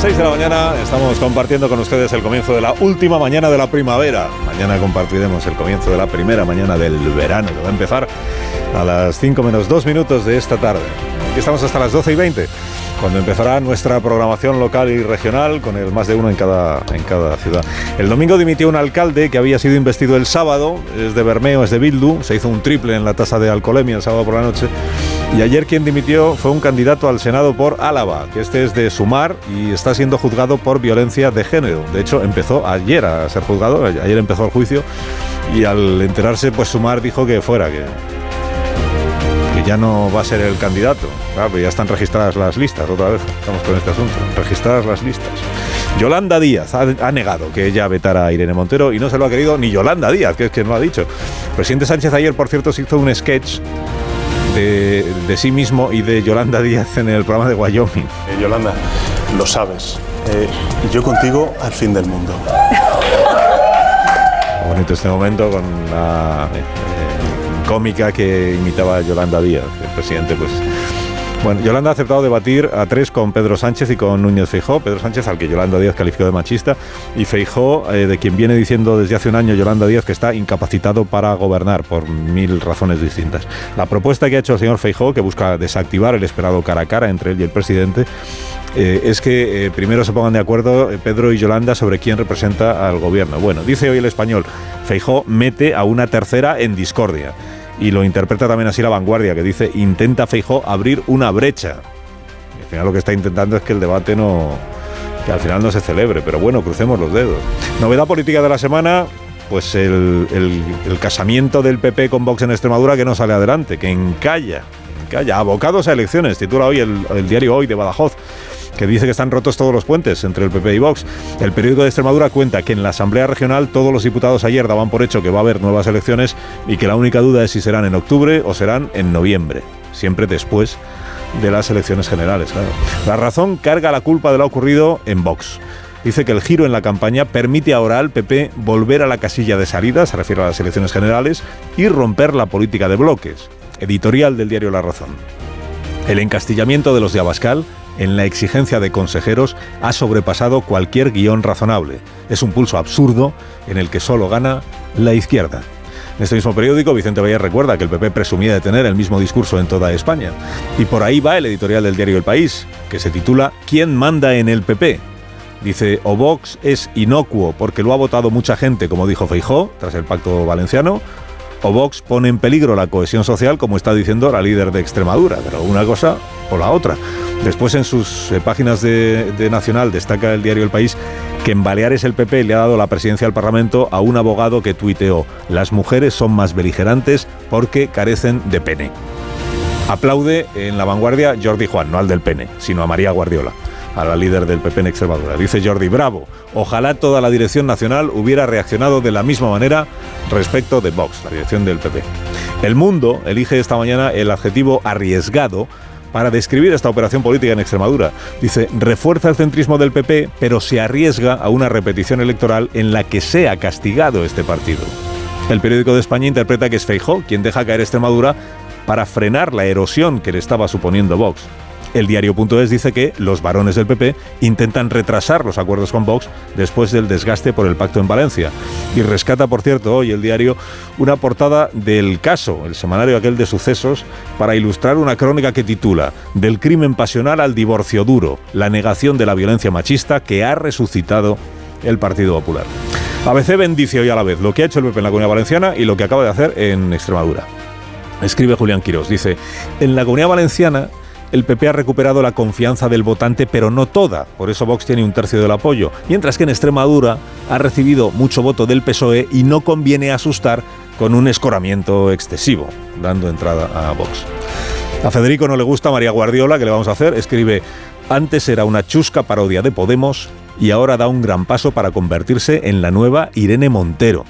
6 de la mañana estamos compartiendo con ustedes el comienzo de la última mañana de la primavera. Mañana compartiremos el comienzo de la primera mañana del verano, que va a empezar a las 5 menos 2 minutos de esta tarde. Aquí estamos hasta las 12 y 20, cuando empezará nuestra programación local y regional con el más de uno en cada, en cada ciudad. El domingo dimitió un alcalde que había sido investido el sábado, es de Bermeo, es de Bildu, se hizo un triple en la tasa de alcoholemia el sábado por la noche. Y ayer quien dimitió fue un candidato al Senado por Álava, que este es de Sumar y está siendo juzgado por violencia de género. De hecho, empezó ayer a ser juzgado, ayer empezó el juicio y al enterarse, pues Sumar dijo que fuera, que, que ya no va a ser el candidato. Claro, ya están registradas las listas, otra vez estamos con este asunto, registradas las listas. Yolanda Díaz ha, negado que ella vetara a Irene Montero y no se lo ha querido ni Yolanda Díaz, que es que no lo ha dicho. Presidente Sánchez ayer, por cierto, se hizo un sketch de, de sí mismo y de Yolanda Díaz en el programa de Wyoming. Eh, Yolanda, lo sabes. Eh, yo contigo al fin del mundo. Bonito este momento con la eh, cómica que imitaba a Yolanda Díaz, el presidente, pues. Bueno, Yolanda ha aceptado debatir a tres con Pedro Sánchez y con Núñez Feijó. Pedro Sánchez, al que Yolanda Díaz calificó de machista, y Feijó, eh, de quien viene diciendo desde hace un año Yolanda Díaz que está incapacitado para gobernar por mil razones distintas. La propuesta que ha hecho el señor Feijó, que busca desactivar el esperado cara a cara entre él y el presidente, eh, es que eh, primero se pongan de acuerdo Pedro y Yolanda sobre quién representa al gobierno. Bueno, dice hoy el español, Feijó mete a una tercera en discordia. Y lo interpreta también así la vanguardia, que dice, intenta Feijó abrir una brecha. Y al final lo que está intentando es que el debate no... que al final no se celebre, pero bueno, crucemos los dedos. Novedad política de la semana, pues el, el- casamiento del PP con Vox en Extremadura que no sale adelante, que encalla, encalla. Abocados a elecciones, titula hoy el, el diario Hoy de Badajoz que dice que están rotos todos los puentes entre el PP y Vox. El periódico de Extremadura cuenta que en la Asamblea Regional todos los diputados ayer daban por hecho que va a haber nuevas elecciones y que la única duda es si serán en octubre o serán en noviembre, siempre después de las elecciones generales. Claro. La razón carga la culpa de lo ocurrido en Vox. Dice que el giro en la campaña permite ahora al PP volver a la casilla de salida, se refiere a las elecciones generales, y romper la política de bloques. Editorial del diario La Razón. El encastillamiento de los de Abascal en la exigencia de consejeros ha sobrepasado cualquier guion razonable. Es un pulso absurdo en el que solo gana la izquierda. En este mismo periódico, Vicente Valle recuerda que el PP presumía de tener el mismo discurso en toda España. Y por ahí va el editorial del diario El País, que se titula ¿Quién manda en el PP? Dice, o Vox es inocuo porque lo ha votado mucha gente, como dijo Feijó, tras el pacto valenciano, o Vox pone en peligro la cohesión social, como está diciendo la líder de Extremadura, pero una cosa o la otra. Después en sus eh, páginas de, Nacional destaca el diario El País que en Baleares el PP le ha dado la presidencia al Parlamento a un abogado que tuiteó, las mujeres son más beligerantes porque carecen de pene. Aplaude en la vanguardia Jordi Juan, no al del pene, sino a María Guardiola, a la líder del PP en Extremadura. Dice Jordi, bravo, ojalá toda la dirección nacional hubiera reaccionado de la misma manera respecto de Vox, la dirección del PP. El Mundo elige esta mañana el adjetivo arriesgado para describir esta operación política en Extremadura. Dice, refuerza el centrismo del PP, pero se arriesga a una repetición electoral en la que sea castigado este partido. El periódico de España interpreta que es Feijó quien deja caer Extremadura para frenar la erosión que le estaba suponiendo Vox. El diario.es dice que los varones del PP intentan retrasar los acuerdos con Vox después del desgaste por el pacto en Valencia. Y rescata, por cierto, hoy el diario una portada del caso, el semanario aquel de sucesos, para ilustrar una crónica que titula Del crimen pasional al divorcio duro, la negación de la violencia machista que ha resucitado el Partido Popular. ABC bendice hoy a la vez lo que ha hecho el PP en la Comunidad Valenciana y lo que acaba de hacer en Extremadura. Escribe Julián Quirós, dice, en la Comunidad Valenciana el PP ha recuperado la confianza del votante, pero no toda. Por eso Vox tiene un tercio del apoyo. Mientras que en Extremadura ha recibido mucho voto del PSOE y no conviene asustar con un escoramiento excesivo, dando entrada a Vox. A Federico no le gusta María Guardiola, que le vamos a hacer, escribe, antes era una chusca parodia de Podemos y ahora da un gran paso para convertirse en la nueva Irene Montero.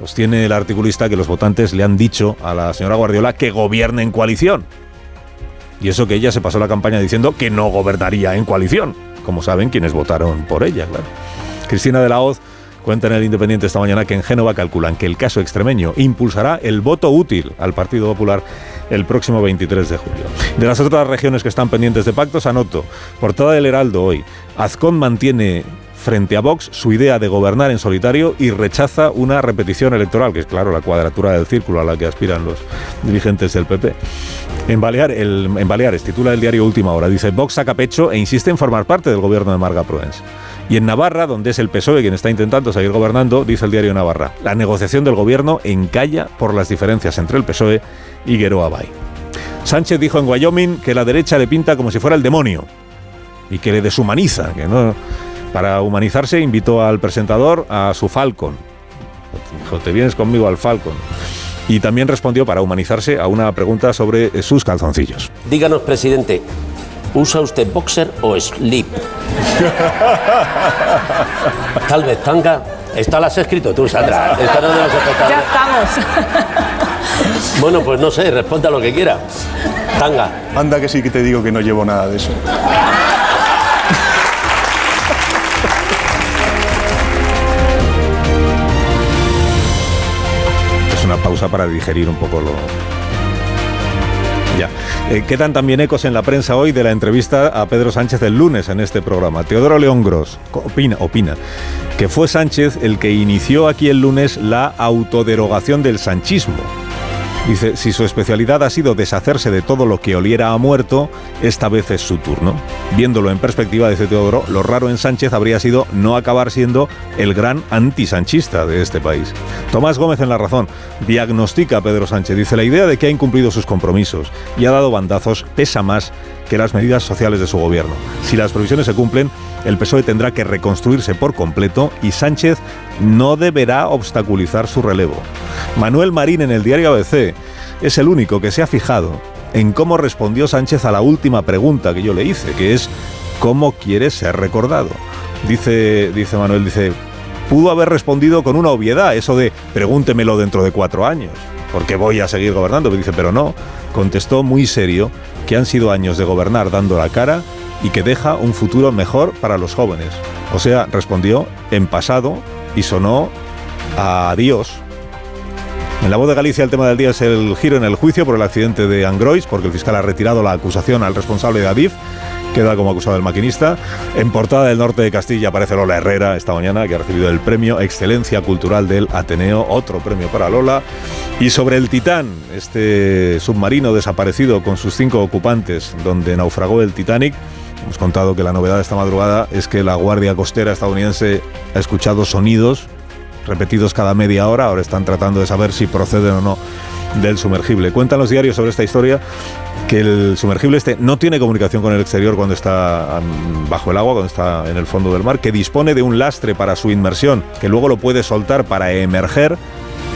Sostiene el articulista que los votantes le han dicho a la señora Guardiola que gobierne en coalición. Y eso que ella se pasó la campaña diciendo que no gobernaría en coalición, como saben quienes votaron por ella, claro. Cristina de la Hoz cuenta en el Independiente esta mañana que en Génova calculan que el caso extremeño impulsará el voto útil al Partido Popular el próximo 23 de julio. De las otras regiones que están pendientes de pactos, anoto, portada del Heraldo hoy, Azcón mantiene frente a Vox su idea de gobernar en solitario y rechaza una repetición electoral, que es claro la cuadratura del círculo a la que aspiran los dirigentes del PP. En, Baleares titula el diario Última Hora, dice Vox saca pecho e insiste en formar parte del gobierno de Marga Proens. Y en Navarra, donde es el PSOE quien está intentando seguir gobernando, dice el diario Navarra, la negociación del gobierno encalla por las diferencias entre el PSOE y Gueroa Bay. Sánchez dijo en Wyoming que la derecha le pinta como si fuera el demonio y que le deshumaniza, que no para humanizarse invitó al presentador a su Falcon. Dijo, te vienes conmigo al Falcon. Y también respondió para humanizarse a una pregunta sobre sus calzoncillos. Díganos, presidente, ¿usa usted boxer o slip? Tal vez tanga. Esta la has escrito tú, Sandra. Esta no has. Ya estamos. Bueno, pues no sé, responda lo que quiera. Tanga. Anda que sí que te digo que no llevo nada de eso. Pausa para digerir un poco lo... Ya. Eh, quedan también ecos en la prensa hoy de la entrevista a Pedro Sánchez el lunes en este programa. Teodoro León Gros opina, opina que fue Sánchez el que inició aquí el lunes la autoderogación del sanchismo. Dice, si su especialidad ha sido deshacerse de todo lo que oliera a muerto, esta vez es su turno. Viéndolo en perspectiva, dice Teodoro, lo raro en Sánchez habría sido no acabar siendo el gran antisanchista de este país. Tomás Gómez en La Razón diagnostica a Pedro Sánchez. Dice, la idea de que ha incumplido sus compromisos y ha dado bandazos pesa más que las medidas sociales de su gobierno. Si las previsiones se cumplen, el PSOE tendrá que reconstruirse por completo y Sánchez no deberá obstaculizar su relevo. Manuel Marín en el diario ABC es el único que se ha fijado en cómo respondió Sánchez a la última pregunta que yo le hice, que es ¿cómo quiere ser recordado? Dice, dice Manuel, dice, pudo haber respondido con una obviedad, eso de pregúntemelo dentro de cuatro años, porque voy a seguir gobernando. Dice, pero no, contestó muy serio que han sido años de gobernar dando la cara y que deja un futuro mejor para los jóvenes. O sea, respondió en pasado y sonó a Dios. En la voz de Galicia el tema del día es el giro en el juicio por el accidente de Angrois, porque el fiscal ha retirado la acusación al responsable de Adif, queda como acusado el maquinista. En portada del norte de Castilla aparece Lola Herrera esta mañana, que ha recibido el premio Excelencia Cultural del Ateneo, otro premio para Lola. Y sobre el Titán, este submarino desaparecido con sus cinco ocupantes, donde naufragó el Titanic, Hemos contado que la novedad de esta madrugada es que la Guardia Costera estadounidense ha escuchado sonidos repetidos cada media hora. Ahora están tratando de saber si proceden o no del sumergible. Cuentan los diarios sobre esta historia que el sumergible este no tiene comunicación con el exterior cuando está bajo el agua, cuando está en el fondo del mar, que dispone de un lastre para su inmersión, que luego lo puede soltar para emerger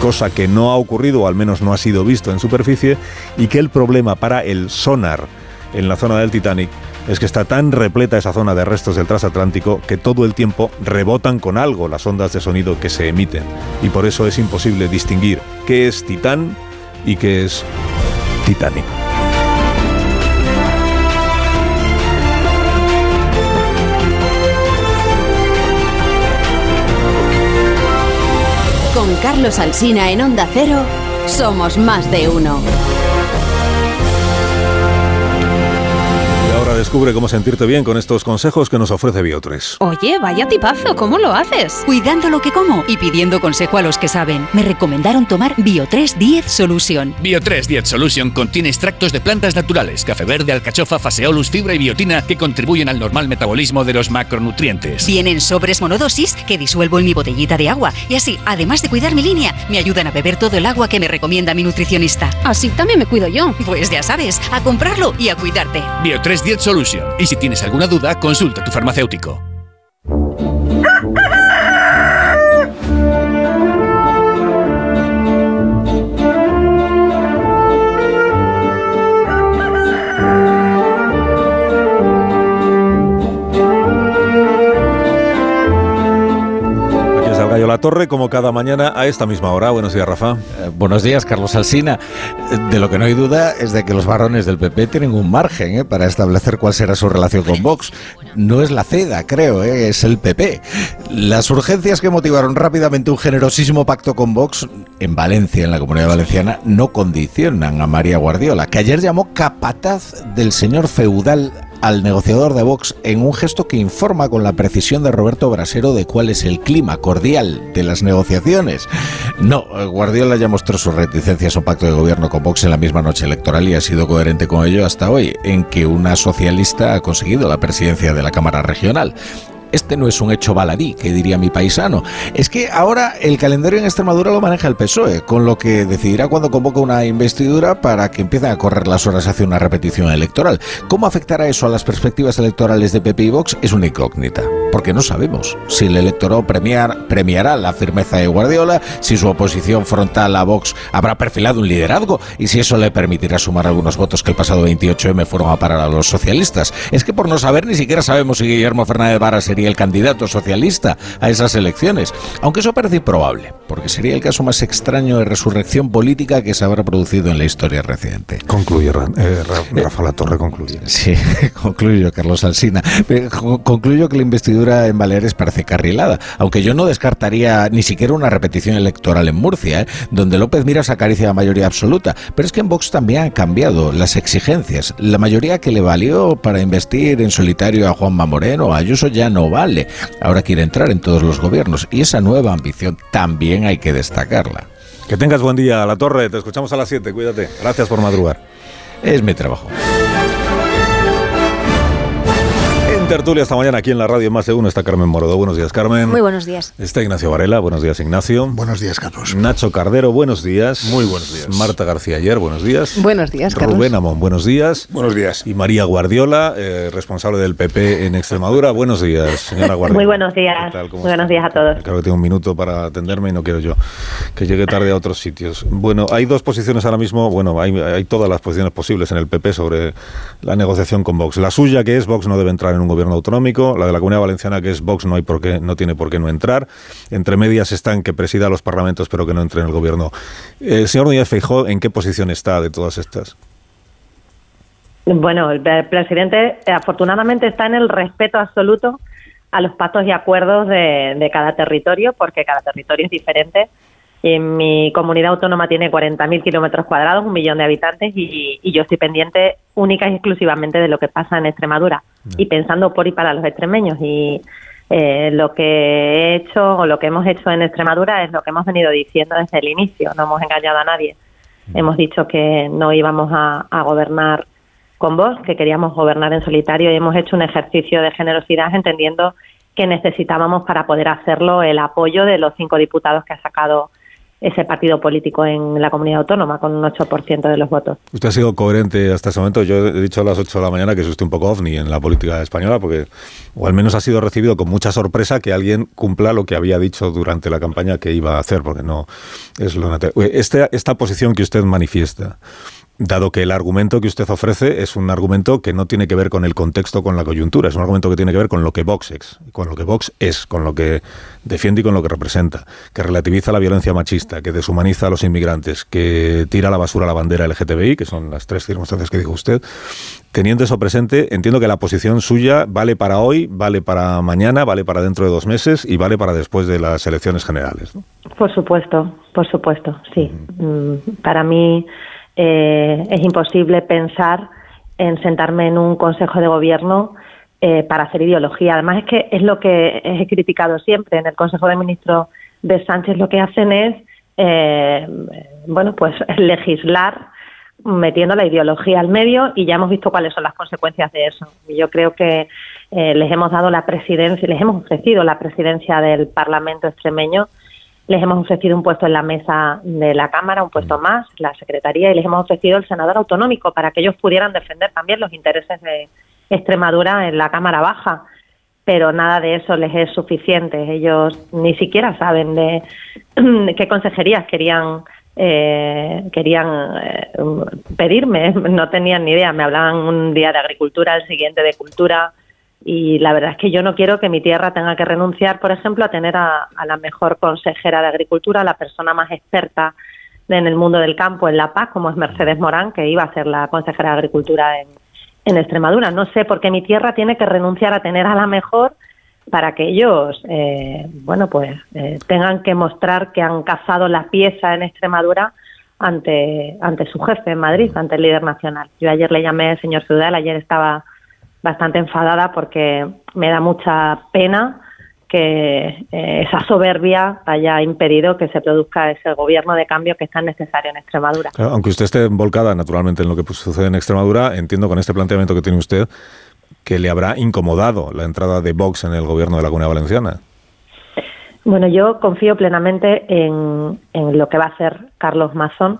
cosa que no ha ocurrido o al menos no ha sido visto en superficie, y que el problema para el sonar en la zona del Titanic es que está tan repleta esa zona de restos del transatlántico que todo el tiempo rebotan con algo las ondas de sonido que se emiten. Y por eso es imposible distinguir qué es Titán y qué es Titanic. Carlos Alsina en Onda Cero, somos más de uno. Ahora descubre cómo sentirte bien con estos consejos que nos ofrece Bio3. Oye, vaya tipazo, ¿cómo lo haces? Cuidando lo que como y pidiendo consejo a los que saben. Me recomendaron tomar Bio3 10 Solution. Bio3 10 Solution contiene extractos de plantas naturales, café verde, alcachofa, faseolus, fibra y biotina que contribuyen al normal metabolismo de los macronutrientes. Vienen sobres monodosis que disuelvo en mi botellita de agua y así, además de cuidar mi línea, me ayudan a beber todo el agua que me recomienda mi nutricionista. Así también me cuido yo. Pues ya sabes, a comprarlo y a cuidarte. Bio3 10 Solution. Y si tienes alguna duda, consulta a tu farmacéutico. Torre, como cada mañana a esta misma hora. Buenos días, Rafa. Eh, buenos días, Carlos Alsina. Eh, De lo que no hay duda es de que los varones del PP tienen un margen ¿eh? para establecer cuál será su relación con Vox. No es la CEDA, creo, es el PP. Las urgencias que motivaron rápidamente un generosísimo pacto con Vox en Valencia, en la Comunidad Valenciana, no condicionan a María Guardiola, que ayer llamó capataz del señor feudal al negociador de Vox en un gesto que informa con la precisión de Roberto Brasero de cuál es el clima cordial de las negociaciones. No, Guardiola ya mostró sus reticencias a un pacto de gobierno con Vox en la misma noche electoral y ha sido coherente con ello hasta hoy, en que una socialista ha conseguido la presidencia de la Cámara Regional. Este no es un hecho baladí, que diría mi paisano. Es que ahora el calendario en Extremadura lo maneja el PSOE, con lo que decidirá cuándo convoca una investidura para que empiecen a correr las horas hacia una repetición electoral. ¿Cómo afectará eso a las perspectivas electorales de PP y Vox? Es una incógnita, porque no sabemos si el electorado premiar, premiará la firmeza de Guardiola, si su oposición frontal a Vox habrá perfilado un liderazgo y si eso le permitirá sumar algunos votos que el pasado 28M fueron a parar a los socialistas. Es que por no saber ni siquiera sabemos si Guillermo Fernández Vara sería el candidato socialista a esas elecciones, aunque eso parece improbable, porque sería el caso más extraño de resurrección política que se habrá producido en la historia reciente. Concluye, eh, Ra- Rafa La Torre, concluye. Sí, concluyo, Carlos Alsina. Eh, co- Concluyo que la investidura en Baleares parece carrilada, aunque yo no descartaría ni siquiera una repetición electoral en Murcia, ¿eh? donde López Miras acaricia la mayoría absoluta. Pero es que en Vox también han cambiado las exigencias. La mayoría que le valió para investir en solitario a Juanma Moreno, a Ayuso, ya no vale. Ahora quiere entrar en todos los gobiernos y esa nueva ambición también hay que destacarla. Que tengas buen día, La Torre. Te escuchamos a las 7. Cuídate. Gracias por madrugar. Es mi trabajo. En tertulia esta mañana aquí en la radio Más de Uno está Carmen Morodo. Buenos días, Carmen. Muy buenos días. Está Ignacio Varela. Buenos días, Ignacio. Buenos días, Carlos. Nacho Cardero. Buenos días. Muy buenos días. Marta García Ayer. Buenos días. Buenos días, Carlos. Rubén Amón. Buenos días. Buenos días. Y María Guardiola, eh, responsable del PP en Extremadura. Buenos días, señora Guardiola. Muy buenos días. ¿Qué tal? ¿Cómo Muy buenos días a todos. Claro que tengo un minuto para atenderme y no quiero yo que llegue tarde a otros sitios. Bueno, hay dos posiciones ahora mismo. Bueno, hay, hay todas las posiciones posibles en el PP sobre la negociación con Vox. La suya, que es Vox no debe entrar en un gobierno autonómico. La de la Comunidad Valenciana, que es Vox no, hay por qué, no tiene por qué no entrar. Entre medias están que presida los parlamentos, pero que no entre en el gobierno. Eh, señor Núñez Feijóo, ¿en qué posición está de todas estas? Bueno, el presidente eh, afortunadamente está en el respeto absoluto a los pactos y acuerdos de cada territorio, porque cada territorio es diferente. En mi comunidad autónoma tiene 40.000 kilómetros cuadrados, un millón de habitantes, y, y yo estoy pendiente única y exclusivamente de lo que pasa en Extremadura y pensando por y para los extremeños. Y eh, lo que he hecho o lo que hemos hecho en Extremadura es lo que hemos venido diciendo desde el inicio. No hemos engañado a nadie. Hemos dicho que no íbamos a, a gobernar con vos, que queríamos gobernar en solitario y hemos hecho un ejercicio de generosidad entendiendo que necesitábamos para poder hacerlo el apoyo de los cinco diputados que ha sacado ese partido político en la comunidad autónoma con un 8% de los votos. Usted ha sido coherente hasta ese momento. Yo he dicho a las 8 de la mañana que es usted un poco ovni en la política española, porque, o al menos ha sido recibido con mucha sorpresa que alguien cumpla lo que había dicho durante la campaña que iba a hacer, porque no es lo natural. Este, esta posición que usted manifiesta, dado que el argumento que usted ofrece es un argumento que no tiene que ver con el contexto, con la coyuntura, es un argumento que tiene que ver con lo que Vox es, con lo que Vox es, con lo que defiende y con lo que representa, que relativiza la violencia machista, que deshumaniza a los inmigrantes, que tira a la basura la bandera LGTBI, que son las tres circunstancias que dijo usted. Teniendo eso presente, entiendo que la posición suya vale para hoy, vale para mañana, vale para dentro de dos meses y vale para después de las elecciones generales. ¿no? Por supuesto, por supuesto, sí. Mm, Para mí eh, es imposible pensar en sentarme en un consejo de gobierno eh, para hacer ideología. Además es que es lo que he criticado siempre en el Consejo de Ministros de Sánchez. Lo que hacen es, eh, bueno, pues legislar metiendo la ideología al medio y ya hemos visto cuáles son las consecuencias de eso. Yo creo que eh, les hemos dado la presidencia, les hemos ofrecido la presidencia del Parlamento extremeño les hemos ofrecido un puesto en la mesa de la Cámara, un puesto más, la Secretaría, y les hemos ofrecido el senador autonómico para que ellos pudieran defender también los intereses de Extremadura en la Cámara Baja. Pero nada de eso les es suficiente. Ellos ni siquiera saben de qué consejerías querían eh, querían eh, pedirme, no tenían ni idea. Me hablaban un día de agricultura, el siguiente de cultura, Y la verdad es que yo no quiero que mi tierra tenga que renunciar, por ejemplo, a tener a, la mejor consejera de Agricultura, la persona más experta en el mundo del campo en La Paz, como es Mercedes Morán, que iba a ser la consejera de Agricultura en, en Extremadura. No sé por qué mi tierra tiene que renunciar a tener a la mejor para que ellos, eh, bueno, pues eh, tengan que mostrar que han cazado la pieza en Extremadura ante, ante su jefe en Madrid, ante el líder nacional. Yo ayer le llamé señor Ciudad, ayer estaba bastante enfadada porque me da mucha pena que eh, esa soberbia haya impedido que se produzca ese gobierno de cambio que es tan necesario en Extremadura. Claro, aunque usted esté volcada naturalmente en lo que pues, sucede en Extremadura, entiendo con este planteamiento que tiene usted que le habrá incomodado la entrada de Vox en el gobierno de la Comunidad Valenciana. Bueno, yo confío plenamente en, en lo que va a hacer Carlos Mazón.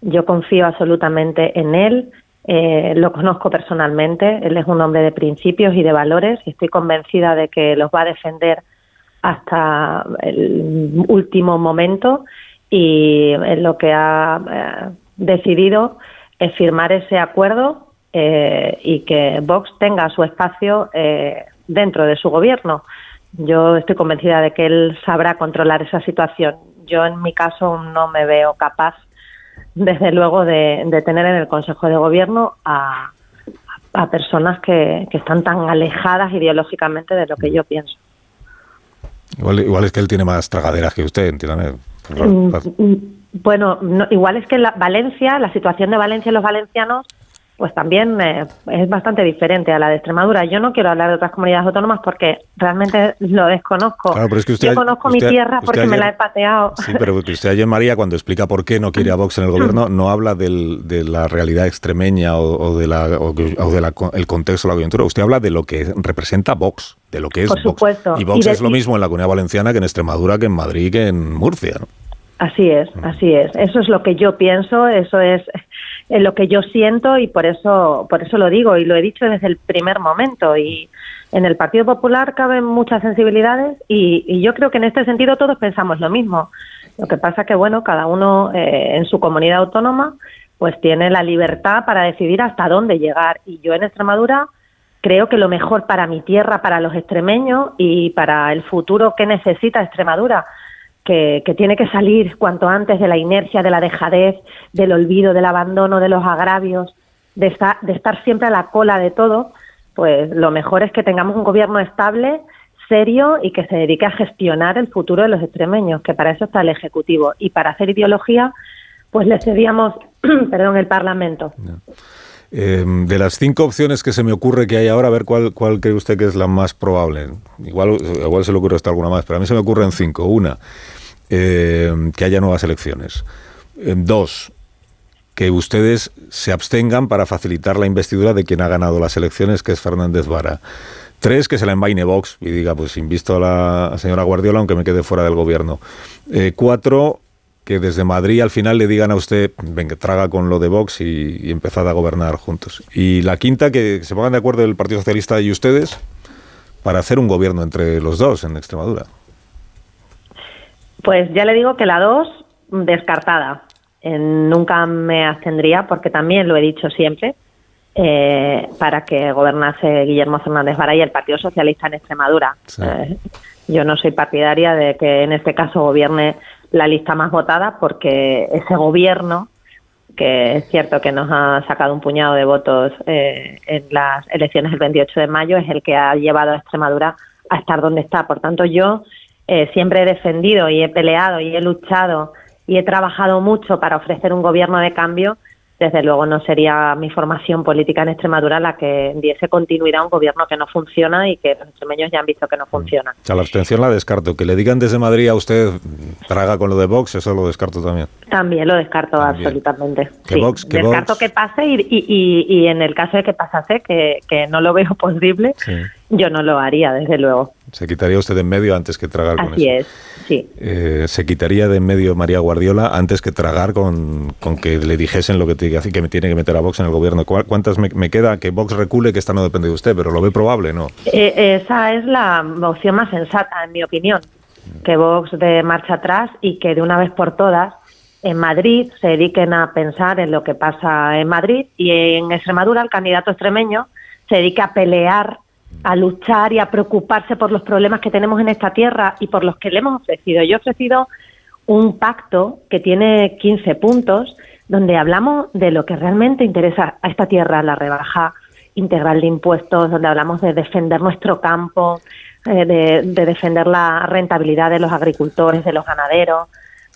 Yo confío absolutamente en él. Eh, lo conozco personalmente. Él es un hombre de principios y de valores y estoy convencida de que los va a defender hasta el último momento. Y lo que ha eh, decidido es firmar ese acuerdo eh, y que Vox tenga su espacio eh, dentro de su gobierno. Yo estoy convencida de que él sabrá controlar esa situación. Yo, en mi caso, no me veo capaz, desde luego, de, de tener en el Consejo de Gobierno a, a personas que, que, están tan alejadas ideológicamente de lo que yo pienso. Igual, igual es que él tiene más tragaderas que usted, entiéndame. Bueno, no, igual es que la Valencia, la situación de Valencia y los valencianos pues también eh, es bastante diferente a la de Extremadura. Yo no quiero hablar de otras comunidades autónomas porque realmente lo desconozco. Claro, pero es que usted, Yo conozco usted, mi tierra porque ayer, me la he pateado. Sí, pero usted ayer, María, cuando explica por qué no quiere a Vox en el gobierno, no habla del, de la realidad extremeña o, o de la o, o de la, el contexto de la coyuntura. Usted habla de lo que representa Vox, de lo que es por Vox. Supuesto. Y Vox y de, es lo mismo en la Comunidad Valenciana que en Extremadura, que en Madrid, que en Murcia. ¿no? Así es, así es. Eso es lo que yo pienso, eso es lo que yo siento y por eso, por eso lo digo y lo he dicho desde el primer momento. Y en el Partido Popular caben muchas sensibilidades y, y yo creo que en este sentido todos pensamos lo mismo. Lo que pasa que bueno, cada uno eh, en su comunidad autónoma pues tiene la libertad para decidir hasta dónde llegar. Y yo en Extremadura creo que lo mejor para mi tierra, para los extremeños y para el futuro que necesita Extremadura que, que, tiene que salir cuanto antes de la inercia, de la dejadez, del olvido, del abandono, de los agravios, de estar, de estar siempre a la cola de todo, pues lo mejor es que tengamos un gobierno estable, serio y que se dedique a gestionar el futuro de los extremeños, que para eso está el Ejecutivo. Y para hacer ideología, pues le cedíamos, perdón, el Parlamento. Eh, de las cinco opciones que se me ocurre que hay ahora, a ver cuál, cuál cree usted que es la más probable. Igual, igual se le ocurre hasta alguna más, pero a mí se me ocurren cinco. Una, eh, que haya nuevas elecciones. Eh, dos, que ustedes se abstengan para facilitar la investidura de quien ha ganado las elecciones, que es Fernández Vara. Tres, que se la envaine Vox y diga, pues invisto a la señora Guardiola aunque me quede fuera del gobierno. Eh, cuatro, que desde Madrid al final le digan a usted, venga, traga con lo de Vox y, y empezad a gobernar juntos. Y la quinta, que se pongan de acuerdo el Partido Socialista y ustedes para hacer un gobierno entre los dos en Extremadura. Pues ya le digo que la dos, descartada. Eh, nunca me abstendría, porque también lo he dicho siempre, eh, para que gobernase Guillermo Fernández Vara y el Partido Socialista en Extremadura. Sí. Eh, yo no soy partidaria de que en este caso gobierne la lista más votada, porque ese gobierno, que es cierto que nos ha sacado un puñado de votos eh, en las elecciones del 28 de mayo, es el que ha llevado a Extremadura a estar donde está. Por tanto, yo eh, siempre he defendido y he peleado y he luchado y he trabajado mucho para ofrecer un gobierno de cambio, desde luego no sería mi formación política en Extremadura la que diese continuidad a un gobierno que no funciona y que los extremeños ya han visto que no funciona. O sea, la abstención la descarto. Que le digan desde Madrid a usted, traga con lo de Vox, eso lo descarto también. También lo descarto también. absolutamente. Que sí. Vox, que descarto Vox... que pase y, y, y, y, en el caso de que pasase, que, que no lo veo posible, sí. Yo no lo haría, desde luego. Se quitaría usted de en medio antes que tragar Así con eso. es, sí. Eh, se quitaría de en medio María Guardiola antes que tragar con, con, que le dijesen lo que tiene que me tiene que meter a Vox en el gobierno. ¿Cuántas me, me, queda? Que Vox recule, que esta no depende de usted, pero lo ve probable, ¿no? Eh, esa es la opción más sensata, en mi opinión. Que Vox de marcha atrás y que de una vez por todas en Madrid se dediquen a pensar en lo que pasa en Madrid y en Extremadura el candidato extremeño se dedica a pelear a luchar y a preocuparse por los problemas que tenemos en esta tierra y por los que le hemos ofrecido. Yo he ofrecido un pacto que tiene 15 puntos donde hablamos de lo que realmente interesa a esta tierra, la rebaja integral de impuestos, donde hablamos de defender nuestro campo, eh, de, de defender la rentabilidad de los agricultores, de los ganaderos,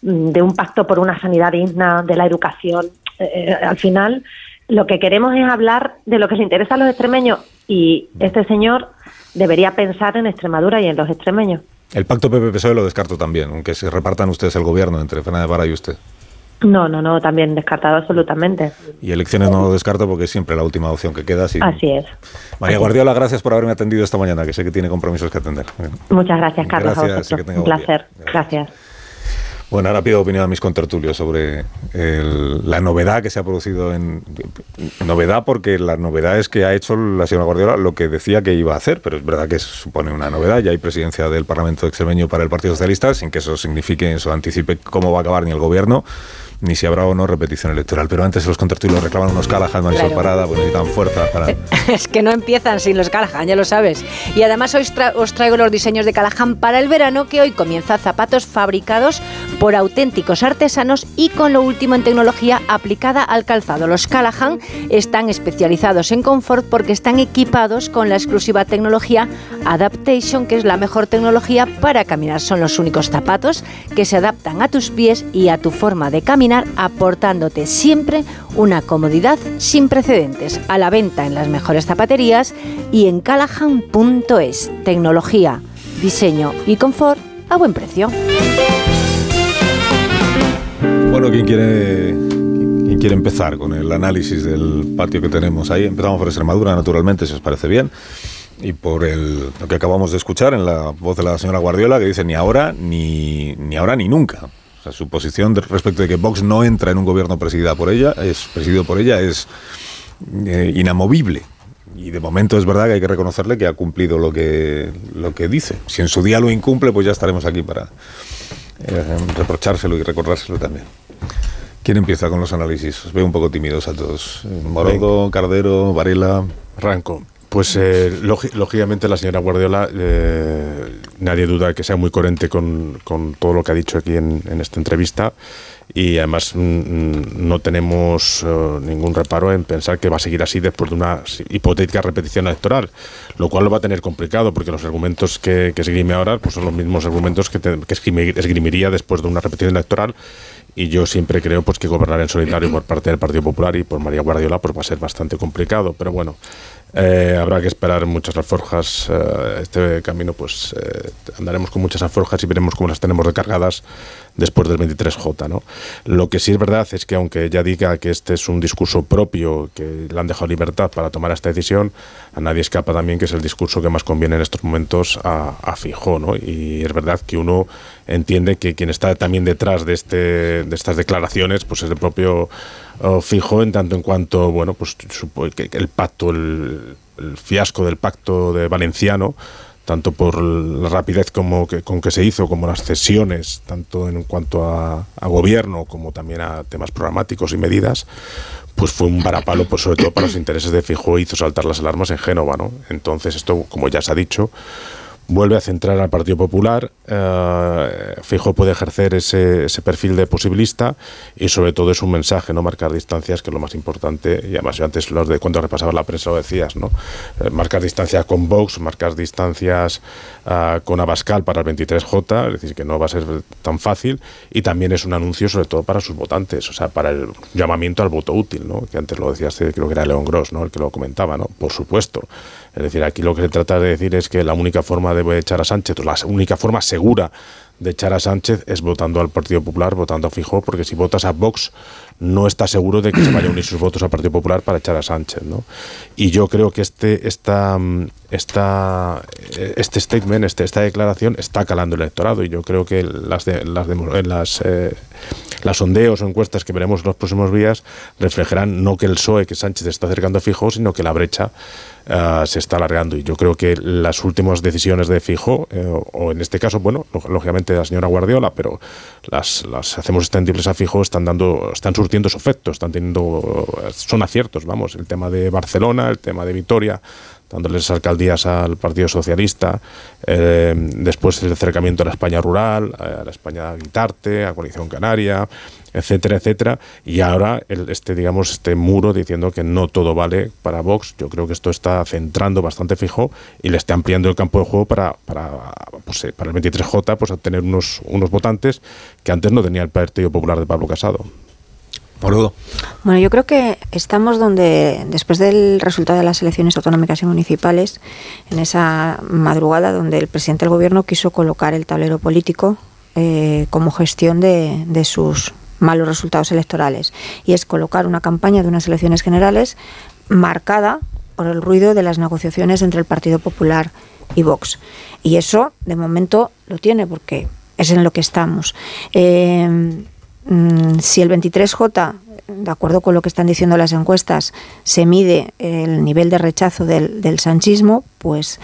mm, de un pacto por una sanidad digna, de la educación. Eh, al final, lo que queremos es hablar de lo que les interesa a los extremeños y este señor debería pensar en Extremadura y en los extremeños. El pacto PP-PSOE lo descarto también, aunque se repartan ustedes el gobierno entre Fernández Vara y usted. No, no, no, también descartado absolutamente. Y elecciones no lo descarto porque es siempre la última opción que queda. sí. Así es. María Guardiola, gracias por haberme atendido esta mañana, que sé que tiene compromisos que atender. Muchas gracias, Carlos. a Gracias, vosotros. tenga Un placer. Gracias. Bueno, ahora pido opinión a mis contertulios sobre la novedad que se ha producido en... Novedad porque la novedad es que ha hecho la señora Guardiola lo que decía que iba a hacer, pero es verdad que supone una novedad. Ya hay presidencia del Parlamento extremeño para el Partido Socialista, sin que eso signifique, eso anticipe cómo va a acabar ni el gobierno, ni si habrá o no repetición electoral. Pero antes los contertulios reclaman unos Callahan, Marisol Claro. Parada, pues necesitan fuerza para... Es que no empiezan sin los Callahan, ya lo sabes. Y además hoy tra- os traigo los diseños de Callahan para el verano, que hoy comienza zapatos fabricados por auténticos artesanos y con lo último en tecnología aplicada al calzado. Los Callahan están especializados en confort porque están equipados con la exclusiva tecnología Adaptation, que es la mejor tecnología para caminar. Son los únicos zapatos que se adaptan a tus pies y a tu forma de caminar, aportándote siempre una comodidad sin precedentes. A la venta en las mejores zapaterías y en callahan.es. Tecnología, diseño y confort a buen precio. Bueno, ¿quién quiere, ¿quién quiere empezar con el análisis del patio que tenemos ahí? Empezamos por Extremadura, naturalmente, si os parece bien. Y por el, lo que acabamos de escuchar en la voz de la señora Guardiola, que dice ni ahora ni, ni ahora ni nunca. Sea, su posición respecto de que Vox no entra en un gobierno presidido por ella, es presidido por ella, es eh, inamovible. Y de momento es verdad que hay que reconocerle que ha cumplido lo que, lo que dice. Si en su día lo incumple, pues ya estaremos aquí para eh, reprochárselo y recordárselo también. ¿Quién empieza con los análisis? Os veo un poco tímidos a todos. Eh, Morodo, Cardero, Varela. Ranco. Pues eh, lógi- lógicamente la señora Guardiola, eh, nadie duda que sea muy coherente con, todo lo que ha dicho aquí en, esta entrevista. Y además mm, mm, no tenemos eh, ningún reparo en pensar que va a seguir así después de una hipotética repetición electoral, lo cual lo va a tener complicado porque los argumentos que, esgrime ahora pues son los mismos argumentos que, te- que esgrimi- esgrimiría después de una repetición electoral. Y yo siempre creo pues que gobernar en solitario por parte del Partido Popular y por María Guardiola pues va a ser bastante complicado, pero bueno, eh, habrá que esperar muchas alforjas. eh, este camino, pues eh, andaremos con muchas alforjas y veremos cómo las tenemos recargadas después del 23J. ¿no? Lo que sí es verdad es que, aunque ella diga que este es un discurso propio, que le han dejado libertad para tomar esta decisión, a nadie escapa también que es el discurso que más conviene en estos momentos a, a Fijó. ¿no? Y es verdad que uno entiende que quien está también detrás de, este, de estas declaraciones pues es el propio oh, Fijo en tanto en cuanto, bueno, pues que el pacto, el, el fiasco del pacto de Valenciano, tanto por la rapidez como que, con que se hizo, como las cesiones, tanto en cuanto a, a gobierno como también a temas programáticos y medidas, pues fue un varapalo, pues sobre todo para los intereses de Fijo, hizo saltar las alarmas en Génova, ¿no? Entonces esto, como ya se ha dicho, vuelve a centrar al Partido Popular. eh, Fijo puede ejercer ese, ese perfil de posibilista y sobre todo es un mensaje, no marcar distancias, que es lo más importante. Y además yo antes los de cuando repasaba la prensa lo decías, ¿no? Eh, marcar distancias con Vox, marcar distancias ah, con Abascal para el 23J, es decir, que no va a ser tan fácil. Y también es un anuncio sobre todo para sus votantes, o sea, para el llamamiento al voto útil, ¿no? Que antes lo decías, eh, creo que era León Gross, ¿no? El que lo comentaba, ¿no? Por supuesto. Es decir, aquí lo que se trata de decir es que la única forma de echar a Sánchez, o la única forma segura de echar a Sánchez es votando al Partido Popular, votando a Fijo, porque si votas a Vox no está seguro de que se vaya a unir sus votos al Partido Popular para echar a Sánchez, ¿no? Y yo creo que este, esta, esta, este statement, este, esta declaración está calando el electorado y yo creo que las, de, las, eh, las sondeos o encuestas que veremos en los próximos días reflejarán no que el PSOE, que Sánchez se está acercando a Fijo, sino que la brecha eh, se está alargando. Y yo creo que las últimas decisiones de Fijo, eh, o en este caso, bueno, lógicamente la señora Guardiola, pero las, las hacemos extendibles a Fijo, están dando, están surtiendo su efecto, están teniendo, son aciertos, vamos, el tema de Barcelona, el tema de Vitoria, dándoles alcaldías al Partido Socialista, eh, después el acercamiento a la España rural, a la España Guitarte, a Coalición Canaria, etcétera, etcétera, y ahora el, este, digamos, este muro diciendo que no todo vale para Vox. Yo creo que esto está centrando bastante fijo y le está ampliando el campo de juego para, para, pues, eh, para el 23J, pues obtener unos, unos votantes que antes no tenía el Partido Popular de Pablo Casado. Bueno, yo creo que estamos donde, después del resultado de las elecciones autonómicas y municipales, en esa madrugada donde el presidente del gobierno quiso colocar el tablero político eh, como gestión de, sus malos resultados electorales. Y es colocar una campaña de unas elecciones generales marcada por el ruido de las negociaciones entre el Partido Popular y Vox. Y eso, de momento, lo tiene porque es en lo que estamos. Eh, si el 23J, de acuerdo con lo que están diciendo las encuestas, se mide el nivel de rechazo del, sanchismo, pues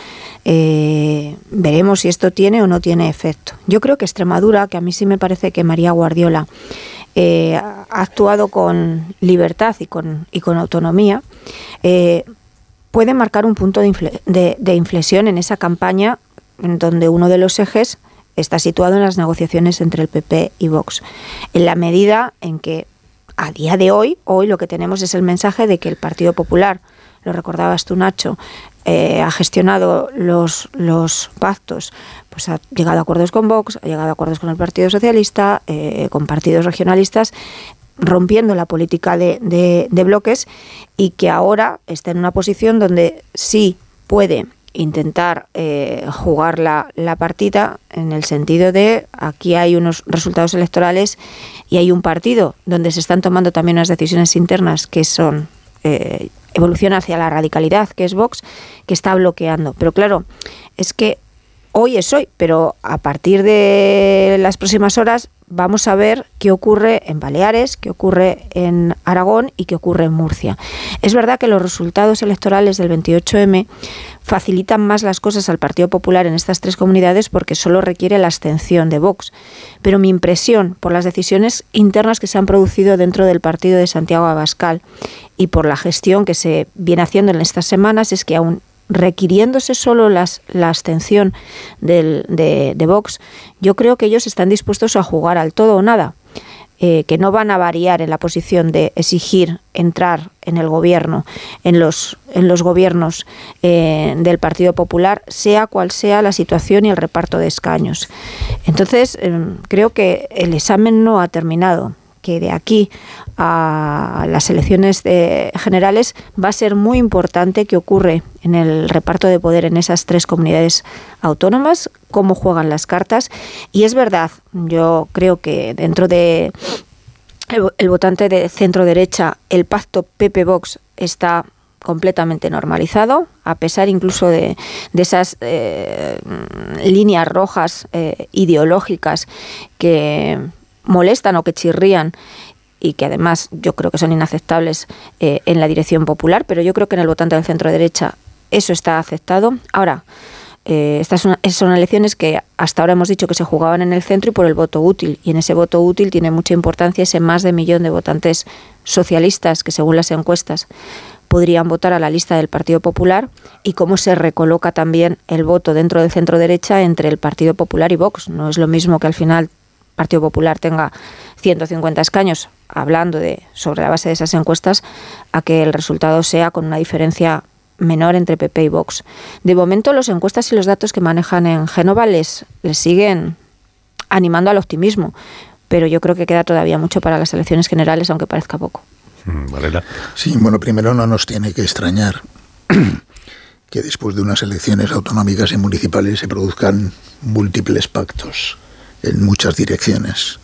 eh, veremos si esto tiene o no tiene efecto. Yo creo que Extremadura, que a mí sí me parece que María Guardiola eh, ha actuado con libertad y con, y con autonomía, eh, puede marcar un punto de, de inflexión en esa campaña donde uno de los ejes está situado en las negociaciones entre el PP y Vox. En la medida en que a día de hoy, hoy lo que tenemos es el mensaje de que el Partido Popular, lo recordabas tú Nacho, eh, ha gestionado los, los pactos, pues ha llegado a acuerdos con Vox, ha llegado a acuerdos con el Partido Socialista, eh, con partidos regionalistas, rompiendo la política de, de bloques y que ahora está en una posición donde sí puede intentar eh, jugar la, la, partida en el sentido de aquí hay unos resultados electorales y hay un partido donde se están tomando también unas decisiones internas que son eh, evolución hacia la radicalidad, que es Vox, que está bloqueando. Pero claro, es que hoy es hoy, pero a partir de las próximas horas vamos a ver qué ocurre en Baleares, qué ocurre en Aragón y qué ocurre en Murcia. Es verdad que los resultados electorales del 28M facilitan más las cosas al Partido Popular en estas tres comunidades porque solo requiere la abstención de Vox. Pero mi impresión por las decisiones internas que se han producido dentro del partido de Santiago Abascal y por la gestión que se viene haciendo en estas semanas es que aún requiriéndose solo las, la abstención del, de, Vox, yo creo que ellos están dispuestos a jugar al todo o nada, eh, que no van a variar en la posición de exigir entrar en el gobierno, en los, en los gobiernos eh, del Partido Popular, sea cual sea la situación y el reparto de escaños. Entonces, eh, creo que el examen no ha terminado que de aquí a las elecciones generales va a ser muy importante qué ocurre en el reparto de poder en esas tres comunidades autónomas, cómo juegan las cartas. Y es verdad, yo creo que dentro de el, votante de centro derecha, el pacto PP Vox está completamente normalizado, a pesar incluso de, esas eh, líneas rojas eh, ideológicas que molestan o que chirrían y que además yo creo que son inaceptables eh, en la dirección popular, pero yo creo que en el votante del centro derecha eso está aceptado. Ahora, eh, estas son, son, elecciones que hasta ahora hemos dicho que se jugaban en el centro y por el voto útil. Y en ese voto útil tiene mucha importancia ese más de millón de votantes socialistas que según las encuestas podrían votar a la lista del Partido Popular y cómo se recoloca también el voto dentro del centro derecha entre el Partido Popular y Vox. No es lo mismo que al final Partido Popular tenga 150 escaños, hablando de sobre la base de esas encuestas, a que el resultado sea con una diferencia menor entre PP y Vox. De momento, las encuestas y los datos que manejan en Génova les, les siguen animando al optimismo, pero yo creo que queda todavía mucho para las elecciones generales, aunque parezca poco. Mm, sí, bueno, primero no nos tiene que extrañar que después de unas elecciones autonómicas y municipales se produzcan múltiples pactos en muchas direcciones.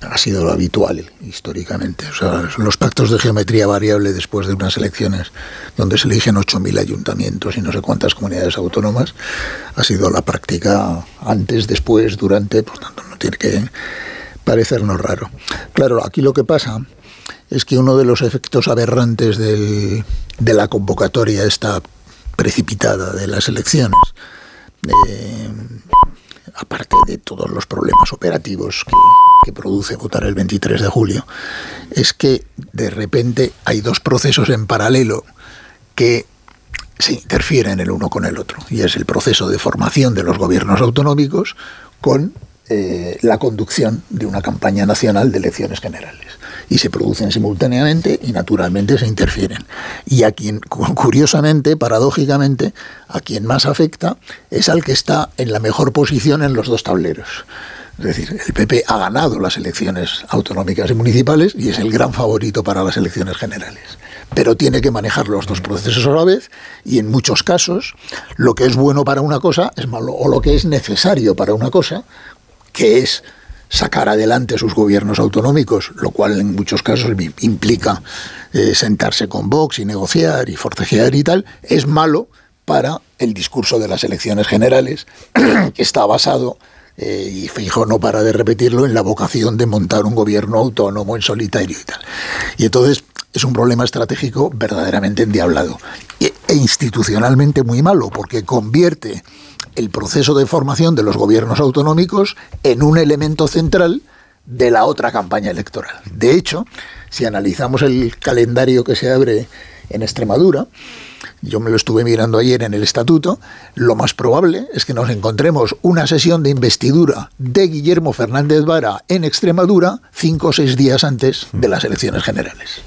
Ha sido lo habitual históricamente. O sea, los pactos de geometría variable después de unas elecciones donde se eligen 8.000 ayuntamientos y no sé cuántas comunidades autónomas ha sido la práctica antes, después, durante, por tanto no tiene que parecernos raro. Claro, aquí lo que pasa es que uno de los efectos aberrantes del, de la convocatoria esta precipitada de las elecciones eh, aparte de todos los problemas operativos que, produce votar el 23 de julio, es que de repente hay dos procesos en paralelo que se interfieren el uno con el otro. Y es el proceso de formación de los gobiernos autonómicos con eh, la conducción de una campaña nacional de elecciones generales. Y se producen simultáneamente y naturalmente se interfieren. Y a quien, curiosamente, paradójicamente, a quien más afecta es al que está en la mejor posición en los dos tableros. Es decir, el PP ha ganado las elecciones autonómicas y municipales y es el gran favorito para las elecciones generales. Pero tiene que manejar los dos procesos a la vez y en muchos casos lo que es bueno para una cosa es malo o lo que es necesario para una cosa, que es sacar adelante sus gobiernos autonómicos, lo cual en muchos casos implica eh, sentarse con Vox y negociar y forcejear y tal, es malo para el discurso de las elecciones generales, que está basado eh, y Fijo no para de repetirlo, en la vocación de montar un gobierno autónomo en solitario y tal. Y entonces es un problema estratégico verdaderamente endiablado e, e institucionalmente muy malo, porque convierte el proceso de formación de los gobiernos autonómicos en un elemento central de la otra campaña electoral. De hecho, si analizamos el calendario que se abre en Extremadura, yo me lo estuve mirando ayer en el estatuto, lo más probable es que nos encontremos una sesión de investidura de Guillermo Fernández Vara en Extremadura cinco o seis días antes de las elecciones generales.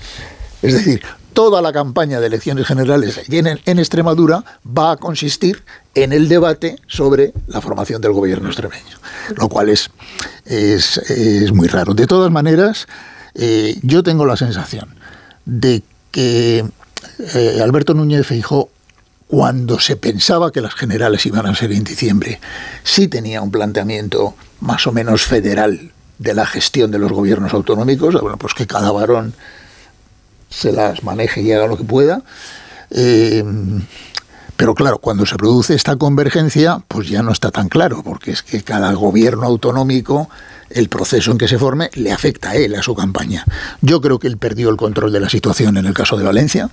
Es decir, toda la campaña de elecciones generales en, Extremadura va a consistir en el debate sobre la formación del gobierno extremeño, lo cual es, es, muy raro. De todas maneras, eh, yo tengo la sensación de que eh, Alberto Núñez Feijó, cuando se pensaba que las generales iban a ser en diciembre, sí tenía un planteamiento más o menos federal de la gestión de los gobiernos autonómicos, bueno, pues que cada varón se las maneje y haga lo que pueda. Eh, pero claro, cuando se produce esta convergencia, pues ya no está tan claro, porque es que cada gobierno autonómico, el proceso en que se forme, le afecta a él, a su campaña. Yo creo que él perdió el control de la situación en el caso de Valencia,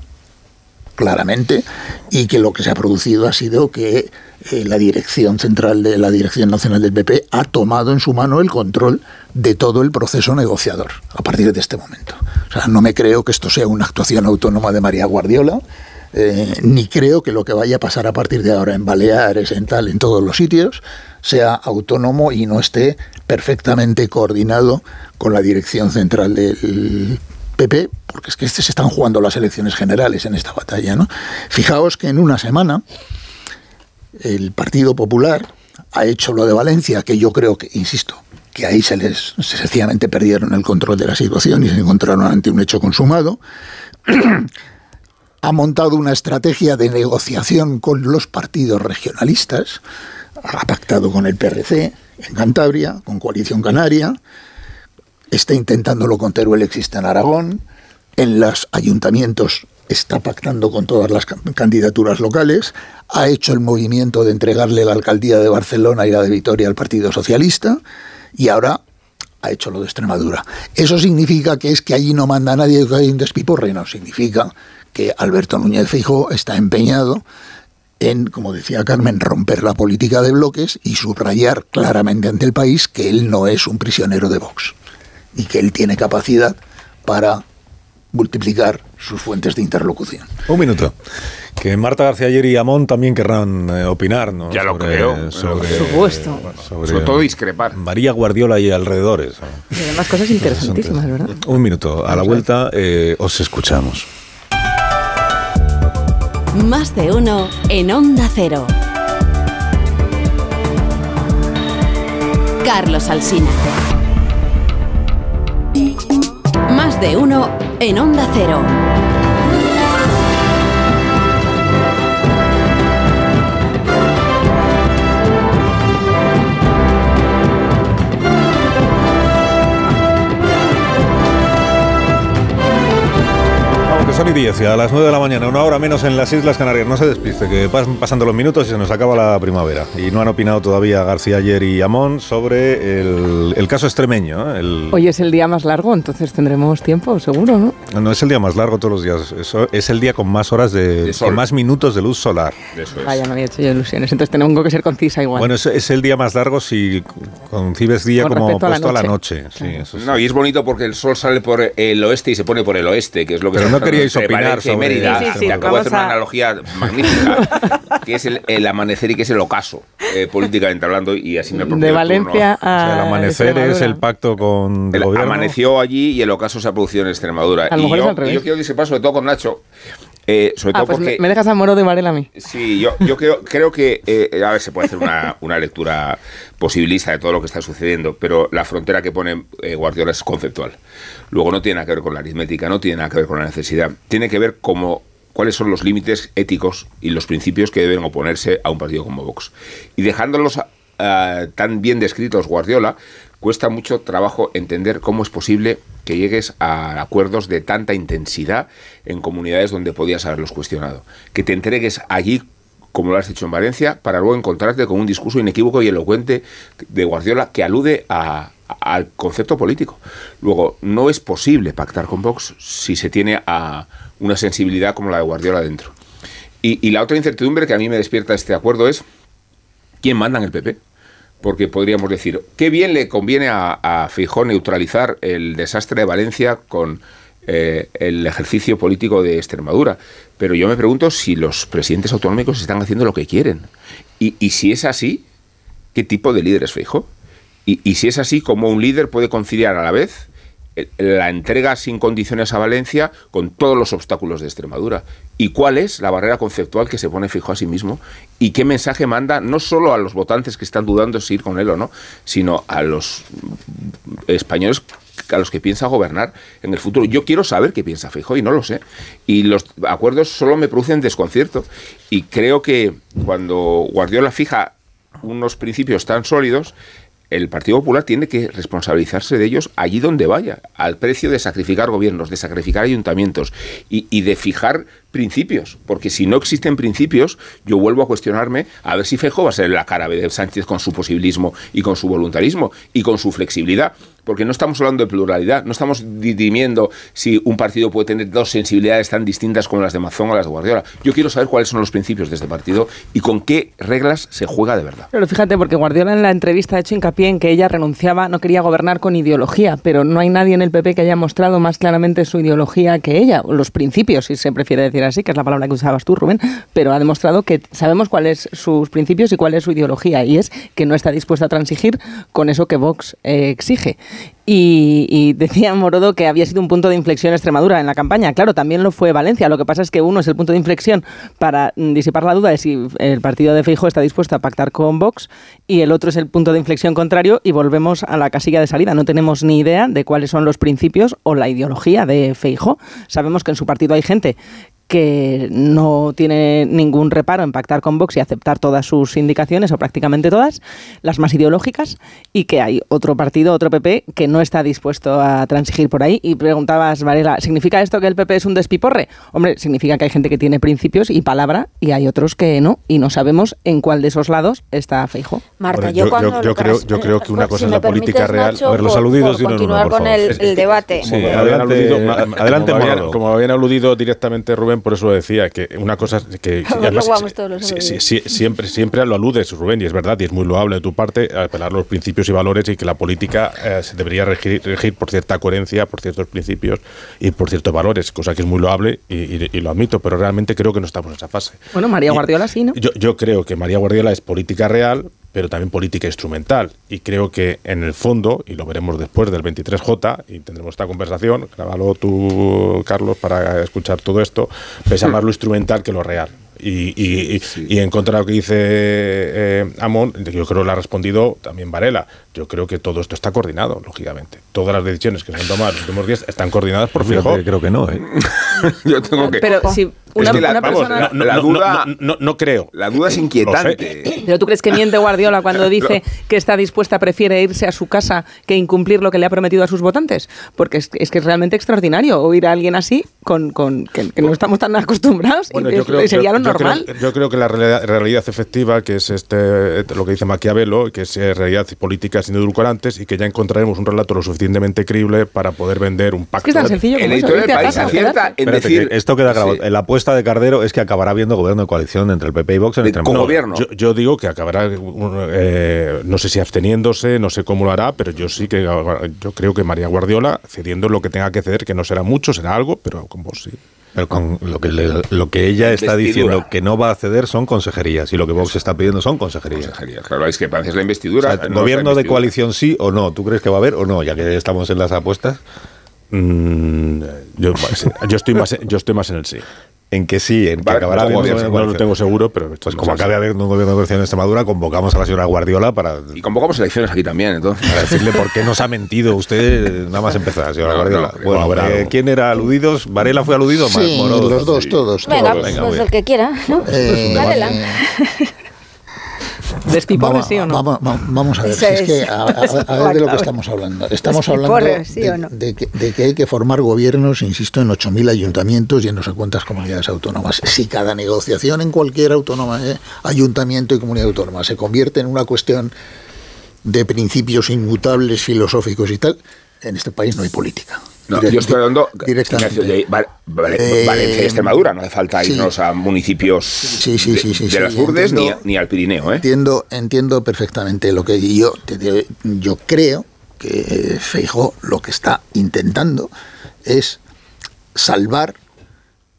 claramente, y que lo que se ha producido ha sido que eh, la dirección central de la Dirección Nacional del PP ha tomado en su mano el control de todo el proceso negociador a partir de este momento. O sea, no me creo que esto sea una actuación autónoma de María Guardiola, eh, ni creo que lo que vaya a pasar a partir de ahora en Baleares, en tal, en todos los sitios, sea autónomo y no esté perfectamente coordinado con la dirección central del PP, porque es que este se están jugando las elecciones generales en esta batalla, ¿no? Fijaos que en una semana el Partido Popular ha hecho lo de Valencia, que yo creo que, insisto, que ahí se les sencillamente perdieron el control de la situación y se encontraron ante un hecho consumado. ha montado una estrategia de negociación con los partidos regionalistas, ha pactado con el PRC en Cantabria, con Coalición Canaria, está intentándolo con Teruel existe en Aragón, en los ayuntamientos está pactando con todas las candidaturas locales, ha hecho el movimiento de entregarle la alcaldía de Barcelona y la de Vitoria al Partido Socialista y ahora ha hecho lo de Extremadura. ¿Eso significa que es que allí no manda nadie que hay un despiporre? No, significa que Alberto Núñez Fijo está empeñado en, como decía Carmen, romper la política de bloques y subrayar claramente ante el país que él no es un prisionero de Vox y que él tiene capacidad para multiplicar sus fuentes de interlocución. Un minuto. Que Marta García Ayer y Amón también querrán eh, opinar, ¿no? Ya lo creo. Sobre, Por supuesto. Sobre, todo discrepar. María Guardiola y alrededores. Y además cosas interesantísimas, ¿verdad? Un minuto. A la vuelta eh, os escuchamos. Más de uno en Onda Cero. Carlos Alsina. Más de uno en Onda Cero. Y 10, a las 9 de la mañana, una hora menos en las Islas Canarias. No se despiste, que pasan pasando los minutos y se nos acaba la primavera. Y no han opinado todavía García Ayer y Amón sobre el, caso extremeño. ¿eh? Hoy es el día más largo, entonces tendremos tiempo, seguro, ¿no? No es el día más largo todos los días, Eso es el día con más horas de, con más minutos de luz solar. Eso es. Vaya, no había hecho yo ilusiones, entonces tengo que ser concisa igual. Bueno, es, el día más largo si concibes día como puesto a la noche. no, y es bonito porque el sol sale por el oeste y se pone por el oeste, que es lo que... Pero no queríais opinar y sobre- Mérida. Sí, sí, sí, Te acabo de hacer una a- analogía magnífica, que es el, el amanecer y que es el ocaso, eh, políticamente hablando, y así me De Valencia turno. a O sea, el amanecer es el pacto con el El gobierno. amaneció allí y el ocaso se ha producido en Extremadura. A lo y mejor es yo, al revés. y yo quiero disipar sobre todo con Nacho, eh, sobre Ah, todo pues porque... me, me dejas a Moro de Varela a mí. Sí, yo, yo creo, creo que, eh, a ver, se puede hacer una, una lectura posibilista de todo lo que está sucediendo, pero la frontera que pone eh, Guardiola es conceptual. Luego no tiene nada que ver con la aritmética, no tiene nada que ver con la necesidad, tiene que ver cómo cuáles son los límites éticos y los principios que deben oponerse a un partido como Vox. Y dejándolos ah, tan bien descritos Guardiola, cuesta mucho trabajo entender cómo es posible que llegues a acuerdos de tanta intensidad en comunidades donde podías haberlos cuestionado. Que te entregues allí como lo has hecho en Valencia, para luego encontrarte con un discurso inequívoco y elocuente de Guardiola que alude a- al concepto político. Luego, no es posible pactar con Vox si se tiene una sensibilidad como la de Guardiola dentro. Y, y la otra incertidumbre que a mí me despierta este acuerdo es quién manda en el PP. Porque podríamos decir, qué bien le conviene a, a Feijóo neutralizar el desastre de Valencia con eh, el ejercicio político de Extremadura. Pero yo me pregunto si los presidentes autonómicos están haciendo lo que quieren. Y, si es así, ¿qué tipo de líder es Feijóo? Y, y si es así, ¿cómo un líder puede conciliar a la vez la entrega sin condiciones a Valencia con todos los obstáculos de Extremadura. ¿Y cuál es la barrera conceptual que se pone fijo a sí mismo? ¿Y qué mensaje manda no solo a los votantes que están dudando si ir con él o no, sino a los españoles a los que piensa gobernar en el futuro. Yo quiero saber qué piensa Feijóo y no lo sé. Y los acuerdos solo me producen desconcierto. Y creo que cuando Guardiola fija unos principios tan sólidos, el Partido Popular tiene que responsabilizarse de ellos allí donde vaya, al precio de sacrificar gobiernos, de sacrificar ayuntamientos y, de fijar principios, porque si no existen principios, yo vuelvo a cuestionarme a ver si Feijóo va a ser la cara de Sánchez con su posibilismo y con su voluntarismo y con su flexibilidad, porque no estamos hablando de pluralidad, no estamos dirimiendo si un partido puede tener dos sensibilidades tan distintas como las de Mazón o las de Guardiola. Yo quiero saber cuáles son los principios de este partido y con qué reglas se juega de verdad. Pero fíjate, porque Guardiola en la entrevista ha hecho hincapié en que ella renunciaba, no quería gobernar con ideología, pero no hay nadie en el PP que haya mostrado más claramente su ideología que ella, o los principios, si se prefiere decir así, que es la palabra que usabas tú, Rubén, pero ha demostrado que sabemos cuáles sus principios y cuál es su ideología, y es que no está dispuesta a transigir con eso que Vox eh, exige. Y, y decía Morodo que había sido un punto de inflexión Extremadura en la campaña. Claro, también lo fue Valencia. Lo que pasa es que uno es el punto de inflexión para mm, disipar la duda de si el partido de Feijóo está dispuesto a pactar con Vox y el otro es el punto de inflexión contrario y volvemos a la casilla de salida. No tenemos ni idea de cuáles son los principios o la ideología de Feijóo. Sabemos que en su partido hay gente que no tiene ningún reparo en pactar con Vox y aceptar todas sus indicaciones, o prácticamente todas, las más ideológicas, y que hay otro partido, otro PP, que no está dispuesto a transigir por ahí. Y preguntabas, Varela, ¿significa esto que el PP es un despiporre? Hombre, significa que hay gente que tiene principios y palabra, y hay otros que no, y no sabemos en cuál de esos lados está Feijo. Marta, Bueno, yo, yo- cuando yo- creo- has- yo creo que una cosa si es la política permites, real. Nacho, A ver, los por- aludidos por uno uno, continuar por con favor. el, debate. Sí, adelante, aludido- adelante, como habían, Morodo. como habían aludido directamente Rubén, por eso decía que una cosa que además, siempre siempre lo aludes Rubén y es verdad y es muy loable de tu parte apelar a los principios y valores y que la política eh, se debería regir, regir por cierta coherencia, por ciertos principios y por ciertos valores, cosa que es muy loable y, y- y lo admito, pero realmente creo que no estamos en esa fase. Bueno, María Y- Guardiola sí, ¿no? Yo, yo creo que María Guardiola es política real, pero también política instrumental. Y creo que en el fondo, y lo veremos después del 23J, y tendremos esta conversación, grábalo tú, Carlos, para escuchar todo esto, pesa más lo instrumental que lo real. Y, y- y- y en contra de lo que dice eh, Amón, yo creo que le ha respondido también Varela. Yo creo que todo esto está coordinado, lógicamente. Todas las decisiones que se han tomado en los últimos días están coordinadas por Fíjate, Feijóo. creo que no, ¿eh? Yo tengo que... Pero si una, es que la, una vamos, persona... la- la no, duda, no, no, no creo. la duda es inquietante. Pero tú crees que miente Guardiola cuando dice que está dispuesta, prefiere irse a su casa que incumplir lo que le ha prometido a sus votantes? Porque es, es que es realmente extraordinario oír a alguien así con, con que, que no estamos tan acostumbrados Bueno, y yo sería yo- lo yo creo- normal. Yo creo, que la realidad, realidad efectiva, que es este lo que dice Maquiavelo, que es eh, realidad política sin edulcorantes y que ya encontraremos un relato lo suficientemente creíble para poder vender un pacto. Es que es tan sencillo El como eso, editor del país acierta en Espérate, decir... que esto queda grabado. Sí. La apuesta de Cardero es que acabará habiendo gobierno de coalición entre el PP y Vox en De Extremadura. cogobierno. Yo, yo digo que acabará, eh, no sé si absteniéndose, no sé cómo lo hará, pero yo sí que yo creo que María Guardiola cediendo lo que tenga que ceder, que no será mucho, será algo, pero con vos sí. Pero con lo que, le- lo que ella está diciendo que no va a ceder son consejerías y lo que Vox está pidiendo son consejerías. Claro, la discrepancia es la investidura. O sea, no es la ¿Gobierno de coalición sí o no? ¿Tú crees que va a haber o no? Ya que estamos en las apuestas. Mm, yo, yo estoy más, yo estoy más en el sí. En que sí, en que Vale, acabará no, habiendo no, de lo tengo seguro, pero Pues como acabe habiendo un gobierno de coalición en Extremadura, convocamos a la señora Guardiola para, Y convocamos elecciones aquí también, entonces. para decirle por qué nos ha mentido usted nada más empezar, señora No, Guardiola. no, bueno, Bueno, eh. ¿quién era aludidos? ¿Varela fue aludido? Sí, Morodo. los dos, todos. Venga, todos. pues venga, el bien. que quiera, ¿no? Eh, Varela. eh, ¿Despiporre vamos, sí o no? vamos- a ver, si es que a, a- a ver de lo que estamos hablando. Estamos hablando sí de, o no. de que, de que hay que formar gobiernos, insisto, en 8.000 ayuntamientos y en no sé cuántas comunidades autónomas. Si cada negociación en cualquier autónoma, eh, ayuntamiento y comunidad autónoma se convierte en una cuestión de principios inmutables, filosóficos y tal, en este país no hay política. No, yo estoy hablando directamente. De Eh, Valencia y Extremadura, no hace falta sí. irnos a municipios sí, sí, de, las Urdes ni, entiendo. ni al Pirineo. ¿eh? Entiendo, entiendo perfectamente lo que yo yo creo que Feijo lo que está intentando es salvar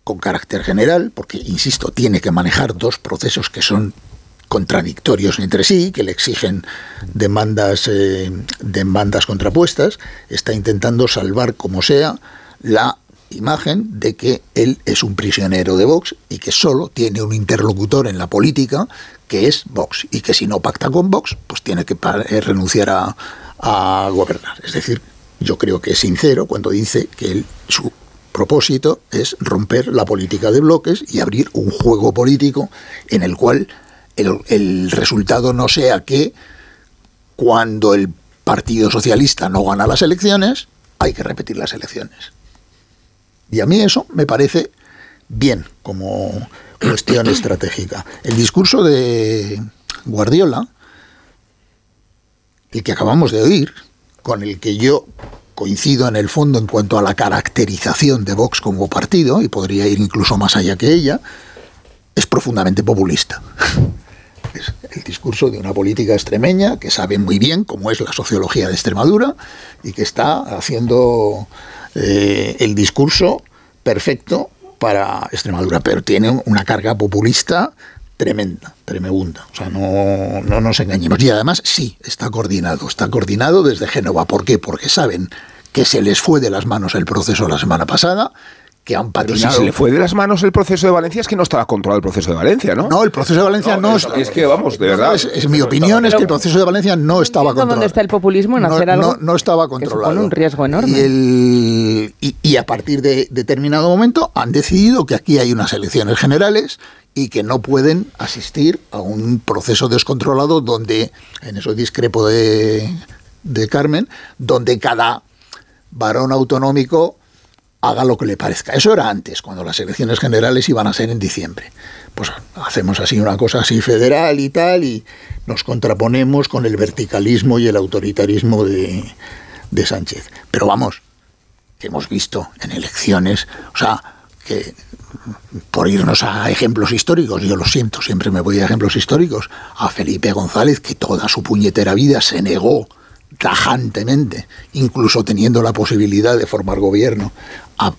con carácter general, porque insisto, tiene que manejar dos procesos que son contradictorios entre sí, que le exigen demandas, eh, demandas contrapuestas, está intentando salvar como sea la imagen de que él es un prisionero de Vox y que solo tiene un interlocutor en la política que es Vox y que si no pacta con Vox pues tiene que eh, renunciar a, a gobernar. Es decir, yo creo que es sincero cuando dice que él- su propósito es romper la política de bloques y abrir un juego político en el cual el, el resultado no sea que cuando el Partido Socialista no gana las elecciones, hay que repetir las elecciones. Y a mí eso me parece bien como cuestión estratégica. El discurso de Guardiola, el que acabamos de oír, con el que yo coincido en el fondo en cuanto a la caracterización de Vox como partido, y podría ir incluso más allá que ella, es profundamente populista. El discurso de una política extremeña que sabe muy bien cómo es la sociología de Extremadura y que está haciendo eh, el discurso perfecto para Extremadura, pero tiene una carga populista tremenda, tremenda. O sea, no, no nos engañemos. Y además sí, está coordinado, está coordinado desde Génova. ¿Por qué? Porque saben que se les fue de las manos el proceso la semana pasada, que han Pero si patinado. se le fue de las manos el proceso de Valencia, es que no estaba controlado el proceso de Valencia, ¿no? No, el proceso de Valencia no, es, es que vamos, de verdad. Es, es mi opinión es que el proceso de Valencia no estaba entiendo dónde controlado. está el populismo en no, hacer no- algo no estaba controlado. supone un riesgo enorme. Y, el- y- y a partir de determinado momento han decidido que aquí hay unas elecciones generales y que no pueden asistir a un proceso descontrolado donde, en eso discrepo de, de Carmen, donde cada varón autonómico haga lo que le parezca. Eso era antes, cuando las elecciones generales iban a ser en diciembre. Pues hacemos así una cosa así federal y tal, y nos contraponemos con el verticalismo y el autoritarismo de, de Sánchez. Pero vamos, que hemos visto en elecciones, o sea, que por irnos a ejemplos históricos, yo lo siento, siempre me voy a ejemplos históricos, a Felipe González, que toda su puñetera vida se negó tajantemente, incluso teniendo la posibilidad de formar gobierno, a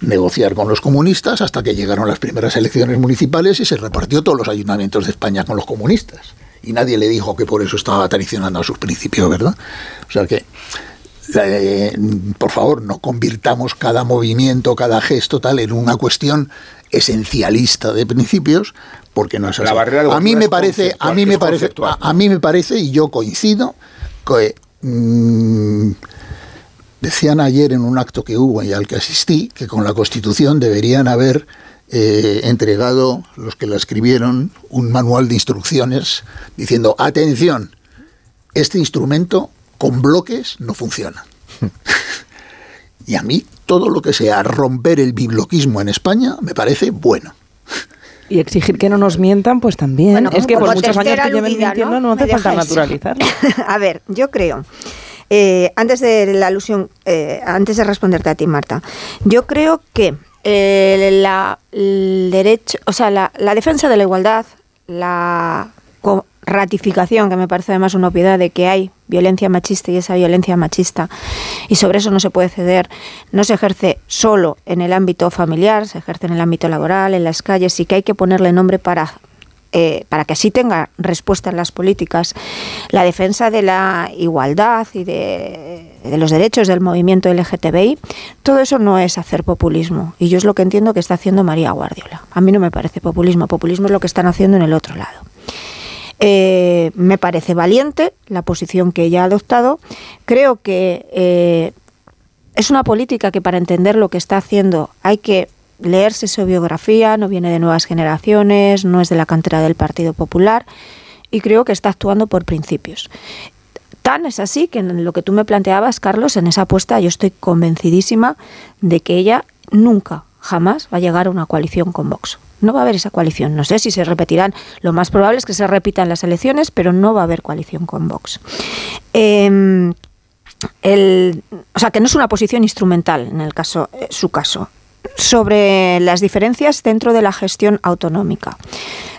negociar con los comunistas hasta que llegaron las primeras elecciones municipales y se repartió todos los ayuntamientos de España con los comunistas. Y nadie le dijo que por eso estaba traicionando a sus principios, ¿verdad? O sea que, eh, por favor, no convirtamos cada movimiento, cada gesto tal en una cuestión esencialista de principios, porque no es así. La barrera de a mí me parece, a mí me parece, a mí me parece y yo coincido que mm, decían ayer en un acto que hubo y al que asistí que con la Constitución deberían haber eh, entregado los que la escribieron un manual de instrucciones diciendo atención este instrumento con bloques no funciona y a mí todo lo que sea romper el bibloquismo en España me parece bueno Y exigir que no nos mientan, pues también. Bueno, es que por muchos años que lleven aludida, mintiendo no, ¿no? hace falta dejáis. naturalizar. A ver, yo creo, eh, antes de la alusión, eh, antes de responderte a ti, Marta, yo creo que eh, la, el derecho, o sea, la, la defensa de la igualdad, la ratificación, que me parece además una obviedad de que hay violencia machista y esa violencia machista, y sobre eso no se puede ceder, no se ejerce solo en el ámbito familiar, se ejerce en el ámbito laboral, en las calles, y que hay que ponerle nombre para eh, para que así tenga respuesta en las políticas, la defensa de la igualdad y de, los derechos del movimiento LGTBI, todo eso no es hacer populismo. Y yo es lo que entiendo que está haciendo María Guardiola. A mí no me parece populismo, populismo es lo que están haciendo en el otro lado. Eh, me parece valiente la posición que ella ha adoptado. Creo que eh, es una política que para entender lo que está haciendo hay que leerse su biografía, no viene de nuevas generaciones, no es de la cantera del Partido Popular y creo que está actuando por principios. Tan es así que en lo que tú me planteabas, Carlos, en esa apuesta yo estoy convencidísima de que ella nunca, jamás va a llegar a una coalición con Vox. No va a haber esa coalición. No sé si se repetirán. Lo más probable es que se repitan las elecciones, pero no va a haber coalición con Vox. El, o sea, que no es una posición instrumental en el caso, eh, su caso sobre las diferencias dentro de la gestión autonómica.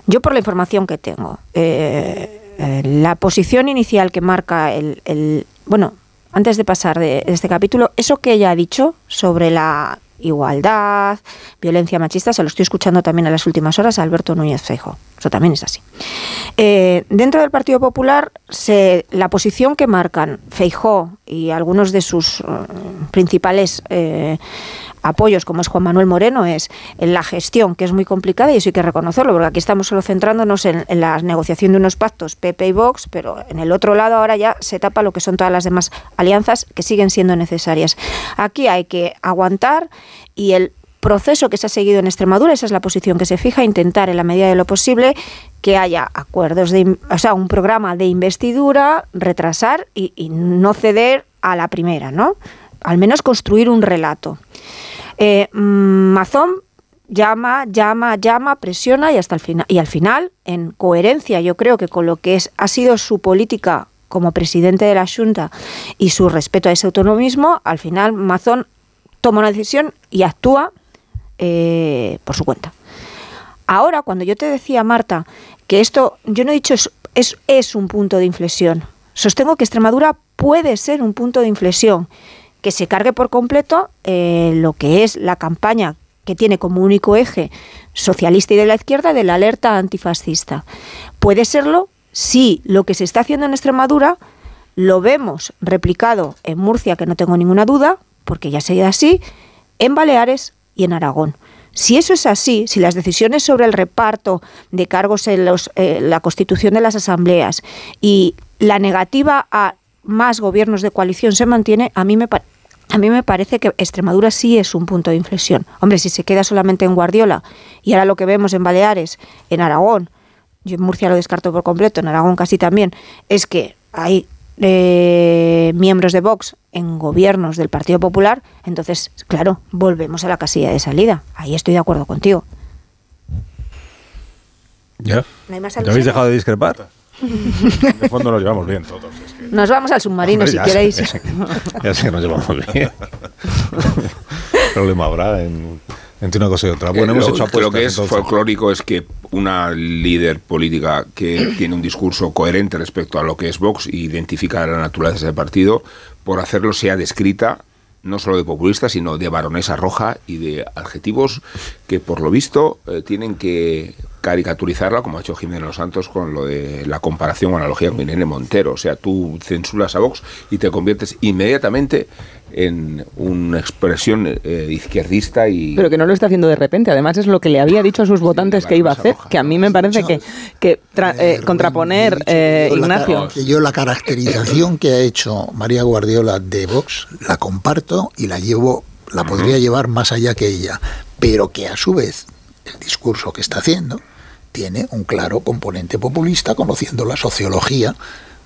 Yo por la información que tengo, eh, eh, la posición inicial que marca el, bueno, antes de pasar de este capítulo, eso que ella ha dicho sobre la igualdad, violencia machista, se lo estoy escuchando también en las últimas horas a Alberto Núñez Feijo. Eso también es así. Eh, dentro del Partido Popular, la posición que marcan Feijó y algunos de sus principales apoyos, como es Juan Manuel Moreno, es en la gestión, que es muy complicada y eso hay que reconocerlo, porque aquí estamos solo centrándonos en, la negociación de unos pactos PP y Vox, pero en el otro lado ahora ya se tapa lo que son todas las demás alianzas que siguen siendo necesarias. Aquí hay que aguantar y el proceso que se ha seguido en Extremadura, esa es la posición que se fija, intentar en la medida de lo posible que haya acuerdos de, o sea, un programa de investidura, retrasar y, y no ceder a la primera, ¿no? Al menos construir un relato. Eh, Mazón llama, llama, llama, presiona y hasta el final y al final, en coherencia, yo creo que con lo que es, ha sido su política como presidente de la Junta y su respeto a ese autonomismo, al final Mazón toma una decisión y actúa eh, por su cuenta. Ahora, cuando yo te decía, Marta, que esto, yo no he dicho es, es, es un punto de inflexión. Sostengo que Extremadura puede ser un punto de inflexión que se cargue por completo eh, lo que es la campaña que tiene como único eje socialista y de la izquierda de la alerta antifascista. Puede serlo si lo que se está haciendo en Extremadura lo vemos replicado en Murcia, que no tengo ninguna duda, porque ya sería así, en Baleares y en Aragón. Si eso es así, si las decisiones sobre el reparto de cargos en los, eh, la constitución de las asambleas y la negativa a más gobiernos de coalición se mantiene, a mí me, a mí me parece que Extremadura sí es un punto de inflexión. Hombre, si se queda solamente en Guardiola y ahora lo que vemos en Baleares, en Aragón, yo en Murcia lo descarto por completo, en Aragón casi también, es que hay eh, miembros de Vox en gobiernos del Partido Popular, entonces, claro, volvemos a la casilla de salida. Ahí estoy de acuerdo contigo. ¿Ya? ¿No hay más ¿Ya habéis dejado de discrepar? De fondo nos llevamos bien todos. Nos vamos al submarino Hombre, si queréis. Sé, ya sé que nos llevamos bien. problema habrá en, entre una cosa y otra. Bueno, eh, hemos lo, hecho apuestas. Lo que es entonces. folclórico es que una líder política que tiene un discurso coherente respecto a lo que es Vox e identifica la naturaleza del partido, por hacerlo sea descrita no solo de populista, sino de baronesa roja y de adjetivos que, por lo visto, eh, tienen que caricaturizarla, como ha hecho Jiménez Los Santos con lo de la comparación o analogía con Irene Montero. O sea, tú censuras a Vox y te conviertes inmediatamente en una expresión eh, izquierdista y... Pero que no lo está haciendo de repente, además es lo que le había dicho a sus votantes sí, que iba a hacer, roja, que a mí me parece que, que tra, eh, contraponer, eh, yo Ignacio... La, yo la caracterización que ha hecho María Guardiola de Vox la comparto y la llevo, la uh -huh. podría llevar más allá que ella, pero que a su vez el discurso que está haciendo tiene un claro componente populista, conociendo la sociología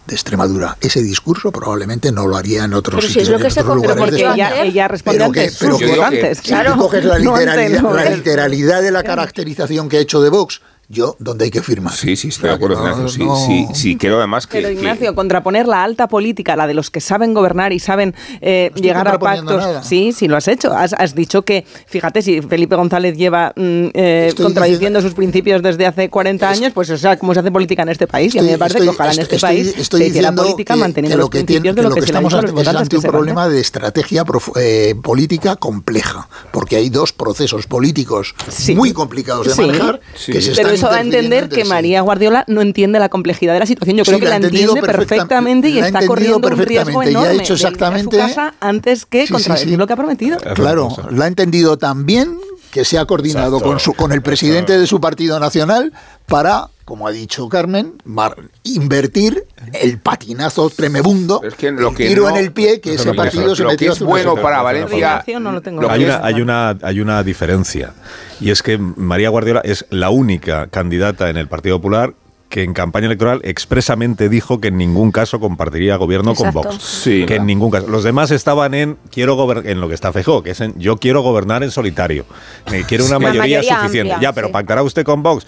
de Extremadura. Ese discurso probablemente no lo haría en otros pero sitios. Si es lo que se lugares porque ella, ella responde ante que, sus que, votantes. Si claro, tú coges la literalidad, no la literalidad de la caracterización que ha hecho de Vox, yo dónde hay que firmar. Sí, sí, estoy de acuerdo, que no- Ignacio. Sí, no- sí, sí, creo además que. Pero que- Ignacio, contraponer la alta política, la de los que saben gobernar y saben eh, estoy llegar a pactos. nada. Sí, sí, lo has hecho. Has, has dicho que, fíjate, si Felipe González lleva mm, eh, Estoy contradiciendo sus principios desde hace 40 años, pues o sea, cómo se hace política en este país. y a mí me Estoy- parece estoy- que ojalá en este estoy- país estoy se hiciera diciendo política que- manteniendo que los lo que principios tiene- de que lo que, se ha estamos ante- es ante que un problema de estrategia eh, política compleja, porque hay dos procesos políticos muy complicados de manejar que se están eso da a entender que sí. María Guardiola no entiende la complejidad de la situación. Yo creo Sí, que la entiende perfecta- perfectamente y está corriendo un riesgo y ha enorme hecho de ir a exactamente- su casa antes que contradecir sí. lo que ha prometido. Claro, la ha entendido tan bien que se ha coordinado Exacto. con, su, con el presidente de su partido nacional para, como ha dicho Carmen, mar- invertir el patinazo tremebundo, Es que lo el que tiro no- en el pie que ese partido se lo que metió es bueno para Valencia- lo hay, que una, hay, una, hay una diferencia. Y es que María Guardiola es la única candidata en el Partido Popular que en campaña electoral expresamente dijo que en ningún caso compartiría gobierno Exacto. con Vox. Sí, que en ningún caso. Los demás estaban en quiero en lo que está Feijóo, que es en yo quiero gobernar en solitario. Me quiero una Sí. mayoría, suficiente. amplia, ya, pero sí. pactará usted con Vox.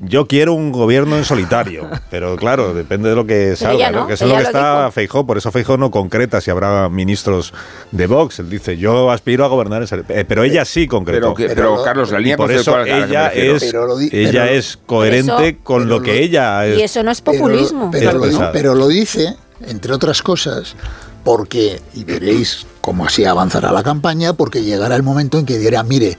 Yo quiero un gobierno en solitario, pero claro, depende de lo que salga, ¿no? no, que eso es lo que lo está dijo. Feijó, por eso Feijó no concreta si habrá ministros de Vox. Él dice, yo aspiro a gobernar en solitario. Eh, pero ella sí concretó. Pero que- pero, Carlos, la Y línea por eso la ella es, Pero lo di- ella pero- es coherente Eso- con lo que ella es. Y eso no es Pero- populismo. Pero, lo, pesada. pero lo dice, entre otras cosas, porque, y veréis cómo así avanzará la campaña, porque llegará el momento en que dirá, mire,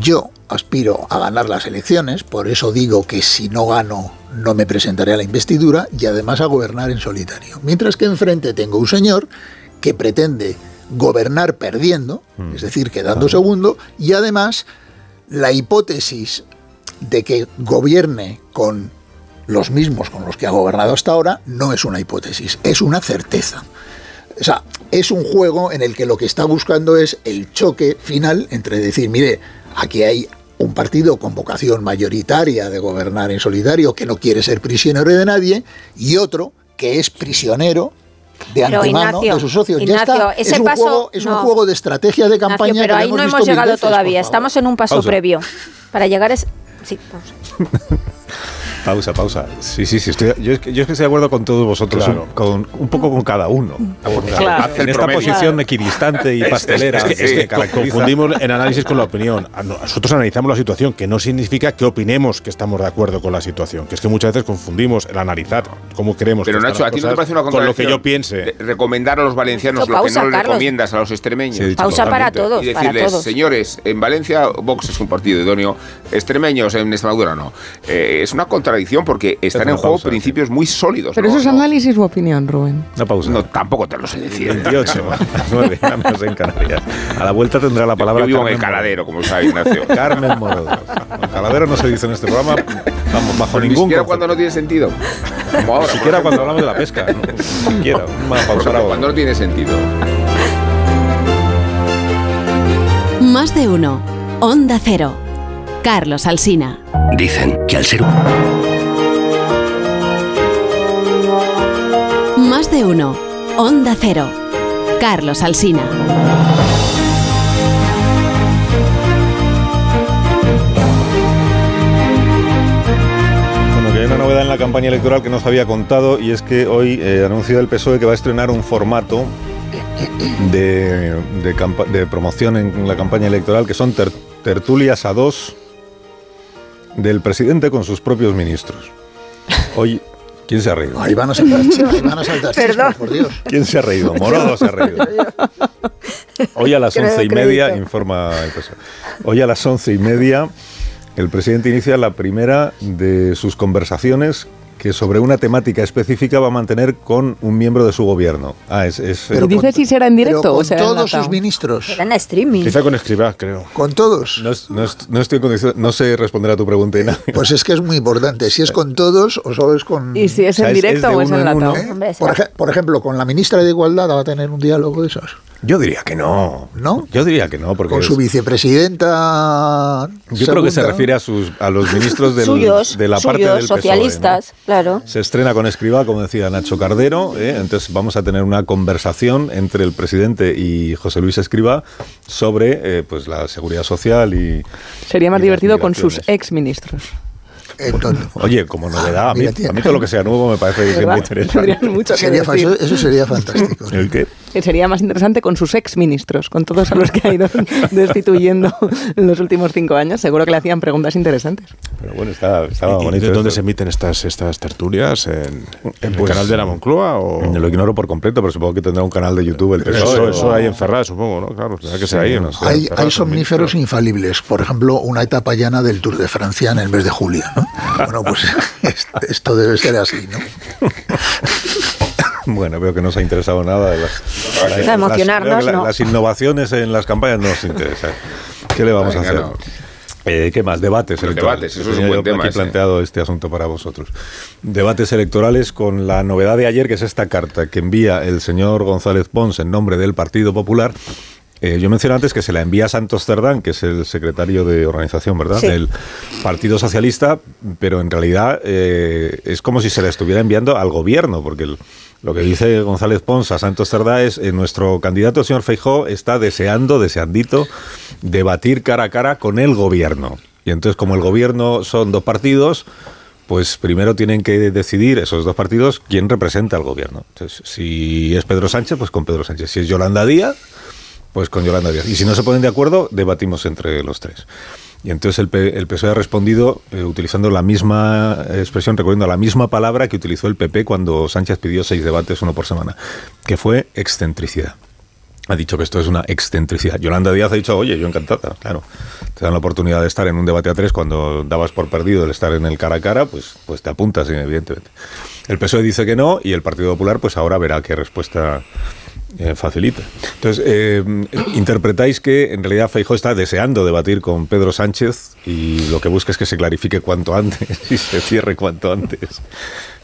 yo aspiro a ganar las elecciones, por eso digo que si no gano no me presentaré a la investidura y además a gobernar en solitario. Mientras que enfrente tengo un señor que pretende gobernar perdiendo, es decir, quedando segundo, y además la hipótesis de que gobierne con los mismos con los que ha gobernado hasta ahora no es una hipótesis, es una certeza. O sea, es un juego en el que lo que está buscando es el choque final entre decir, mire, aquí hay un partido con vocación mayoritaria de gobernar en solitario que no quiere ser prisionero de nadie y otro que es prisionero de Pero, antemano Ignacio, de sus socios. Ignacio, ya está. ese es un paso- juego, es un no. juego de estrategia de campaña Ignacio, pero que ahí no hemos llegado veces, todavía. Estamos en un paso Pausa. previo. Para llegar es... Sí, pausa. Pausa, pausa. Sí, sí, sí. Estoy, yo, es que, yo es que estoy de acuerdo con todos vosotros, Claro. un, con, un poco con cada uno. Claro. Hace En esta promedio. posición equidistante y Es- pastelera es que- que es que confundimos el análisis con la opinión. Nosotros analizamos la situación, que no significa que opinemos que estamos de acuerdo con la situación, que es que muchas veces confundimos el analizar cómo creemos Pero que están Nacho, las ¿a ti no te parece una con lo que yo piense. recomendar a los valencianos lo que no le Carlos. recomiendas a los extremeños. Sí, Pausa para todos, y para decirles, todos. señores, en Valencia Vox es un partido idóneo, extremeños en Extremadura no. Eh, es una contradicción porque están en juego pausa, principios muy sólidos. Pero ¿no? eso es No- análisis u opinión, Rubén. Una pausa. No, tampoco te lo sé decir. 28, 9, menos en Canarias. A la vuelta tendrá la palabra Yo vivo en el caladero, como sabe Ignacio. Carmen Morodo. El caladero no se dice en este programa, vamos, bajo Ni ningún siquiera concepto. cuando no tiene sentido. Como ahora. Ni siquiera cuando hablamos de la pesca. No, Ni siquiera. Una pausa Por ejemplo, ahora. Cuando no tiene sentido. Más de uno. Onda Cero. Carlos Alsina. Dicen que al ser Más de uno. Onda Cero. Carlos Alsina. Bueno, que hay una novedad en la campaña electoral que no os había contado y es que hoy eh, anuncia el PSOE que va a estrenar un formato de, de promoción en la campaña electoral que son ter- tertulias a dos del presidente con sus propios ministros. Hoy, ¿quién se ha reído? Ahí van a saltar ahí van a saltar chispas, por Dios. ¿Quién se ha reído? Morodo se ha reído. Hoy a las no once y doy media, crédito. informa el PSOE. Hoy a las once y media, el presidente inicia la primera de sus conversaciones que sobre una temática específica va a mantener con un miembro de su gobierno. Ah, es... es- Pero ¿Y dice con- si será en directo pero o con será todos enlatado? sus ministros. Era en streaming. Quizá con Escribá, creo. Con todos. no, es- no es- no estoy en condición- no sé responder a tu pregunta, Ina. Pues es que es muy importante. Si es con todos o solo es con. ¿Y si es O sea, en es- es directo o es uno en uno. ¿Eh? Por, será- ej- por ejemplo, con la ministra de Igualdad va a tener un diálogo de esos. Yo diría que no. ¿No? Yo diría que no, porque Con su es- vicepresidenta. yo creo que se refiere a sus a los ministros del- suyos, de la parte suyos, del PSOE, ¿no? socialistas, claro. Se estrena con Escribá, como decía Nacho Cardero, ¿eh? entonces vamos a tener una conversación entre el presidente y José Luis Escribá sobre eh, pues la seguridad social y... Sería más y divertido con sus migraciones. Ex ministros. Oye, como novedad, a mí, a mí todo lo que sea nuevo me parece interesante. Mucho que Sería fa- decir. eso, eso sería fantástico. ¿El qué? Sería más interesante con sus ex ministros, con todos a los que ha ido destituyendo en los últimos cinco años. Seguro que le hacían preguntas interesantes. Pero bueno, está, estaba ¿Y bonito. de dónde esto. se emiten estas, estas tertulias? ¿En, en el Pues- canal de la Moncloa? O... Lo ignoro por completo, pero supongo que tendrá un canal de YouTube. El Eso, eso o- hay en Ferraz, supongo, ¿no? Claro, tendrá que ser ahí. ¿no? Hay, Ferraz, hay somníferos infalibles, por ejemplo, una etapa llana del Tour de Francia en el mes de julio. ¿no? Bueno, pues est- esto debe ser así, ¿no? Bueno, veo que no os ha interesado nada de las, De las- emocionarnos, veo que la- no. las innovaciones en las campañas no os interesan. ¿Qué le vamos Venga, a hacer? no. Eh, ¿Qué más? Debates Los electorales. debates, eso es un buen yo tema aquí ese. planteado este asunto para vosotros. Debates electorales con la novedad de ayer, que es esta carta que envía el señor González Pons en nombre del Partido Popular. Eh, yo mencioné antes que se la envía a Santos Cerdán, que es el secretario de organización, ¿verdad? Sí. Del Partido Socialista, pero en realidad eh, es como si se la estuviera enviando al gobierno, porque el- lo que dice González Pons a Santos Cerdá es eh, nuestro candidato, el señor Feijó, está deseando, deseandito, debatir cara a cara con el gobierno. Y entonces, como el gobierno son dos partidos, pues primero tienen que decidir esos dos partidos quién representa al gobierno. Entonces, si es Pedro Sánchez, pues con Pedro Sánchez. Si es Yolanda Díaz, pues con Yolanda Díaz. Y si no se ponen de acuerdo, debatimos entre los tres. Y entonces el, PSOE ha respondido eh, utilizando la misma expresión, recurriendo la misma palabra que utilizó el PP cuando Sánchez pidió seis debates, uno por semana, que fue excentricidad. Ha dicho que esto es una excentricidad. Yolanda Díaz ha dicho, oye, yo encantada, claro. Te dan la oportunidad de estar en un debate a tres cuando dabas por perdido el estar en el cara a cara, pues, pues te apuntas, evidentemente. El PSOE dice que no y el Partido Popular, pues ahora verá qué respuesta eh, facilita. Entonces, eh, interpretáis que en realidad Feijóo está deseando debatir con Pedro Sánchez y lo que busca es que se clarifique cuanto antes y se cierre cuanto antes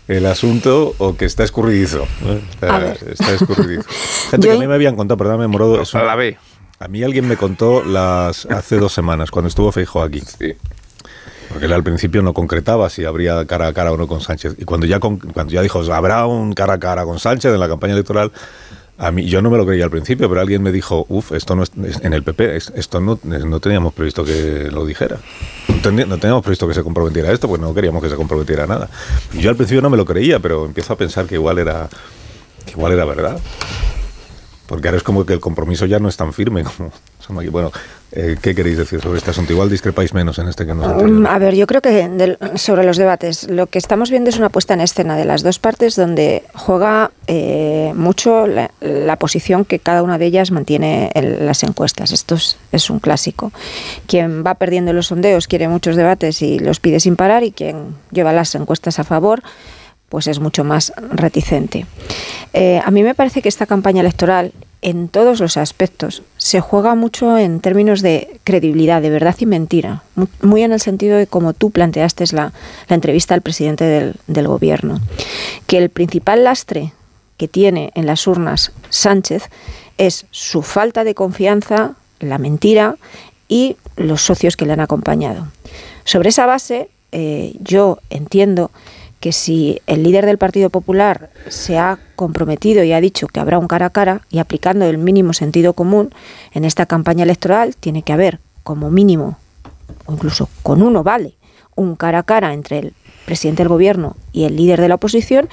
el asunto o que está escurridizo. Está, A ver. está escurridizo. Gente que a mí me habían contado, perdóname, Morodo, es un- A la B. a mí alguien me contó las hace dos semanas, cuando estuvo Feijóo aquí. Sí. Porque él al principio no concretaba si habría cara a cara o no con Sánchez. Y cuando ya, con- cuando ya dijo, habrá un cara a cara con Sánchez en la campaña electoral, a mí yo no me lo creía al principio, pero alguien me dijo, uff, esto no es, en el PP, es- esto no, no teníamos previsto que lo dijera. No, teníamos previsto que se comprometiera esto, pues no queríamos que se comprometiera nada. Yo al principio no me lo creía, pero empiezo a pensar que igual era, que igual era verdad. Porque ahora es como que el compromiso ya no es tan firme como. Bueno, eh, ¿qué queréis decir sobre este asunto? Igual discrepáis menos en este que los Mm. A ver, yo creo que del- sobre los debates, lo que estamos viendo es una puesta en escena de las dos partes donde juega eh, mucho la, la posición que cada una de ellas mantiene en las encuestas. Esto es, es un clásico. Quien va perdiendo los sondeos quiere muchos debates y los pide sin parar y quien lleva las encuestas a favor pues es mucho más reticente. Eh, a mí me parece que esta campaña electoral, en todos los aspectos, se juega mucho en términos de credibilidad, de verdad y mentira, mu- muy en el sentido de como tú planteaste la, la entrevista al presidente del, del gobierno, que el principal lastre que tiene en las urnas Sánchez es su falta de confianza, la mentira y los socios que le han acompañado. Sobre esa base, eh, yo entiendo que si el líder del Partido Popular se ha comprometido y ha dicho que habrá un cara a cara y aplicando el mínimo sentido común en esta campaña electoral, tiene que haber como mínimo, o incluso con uno vale, un cara a cara entre el presidente del gobierno y el líder de la oposición.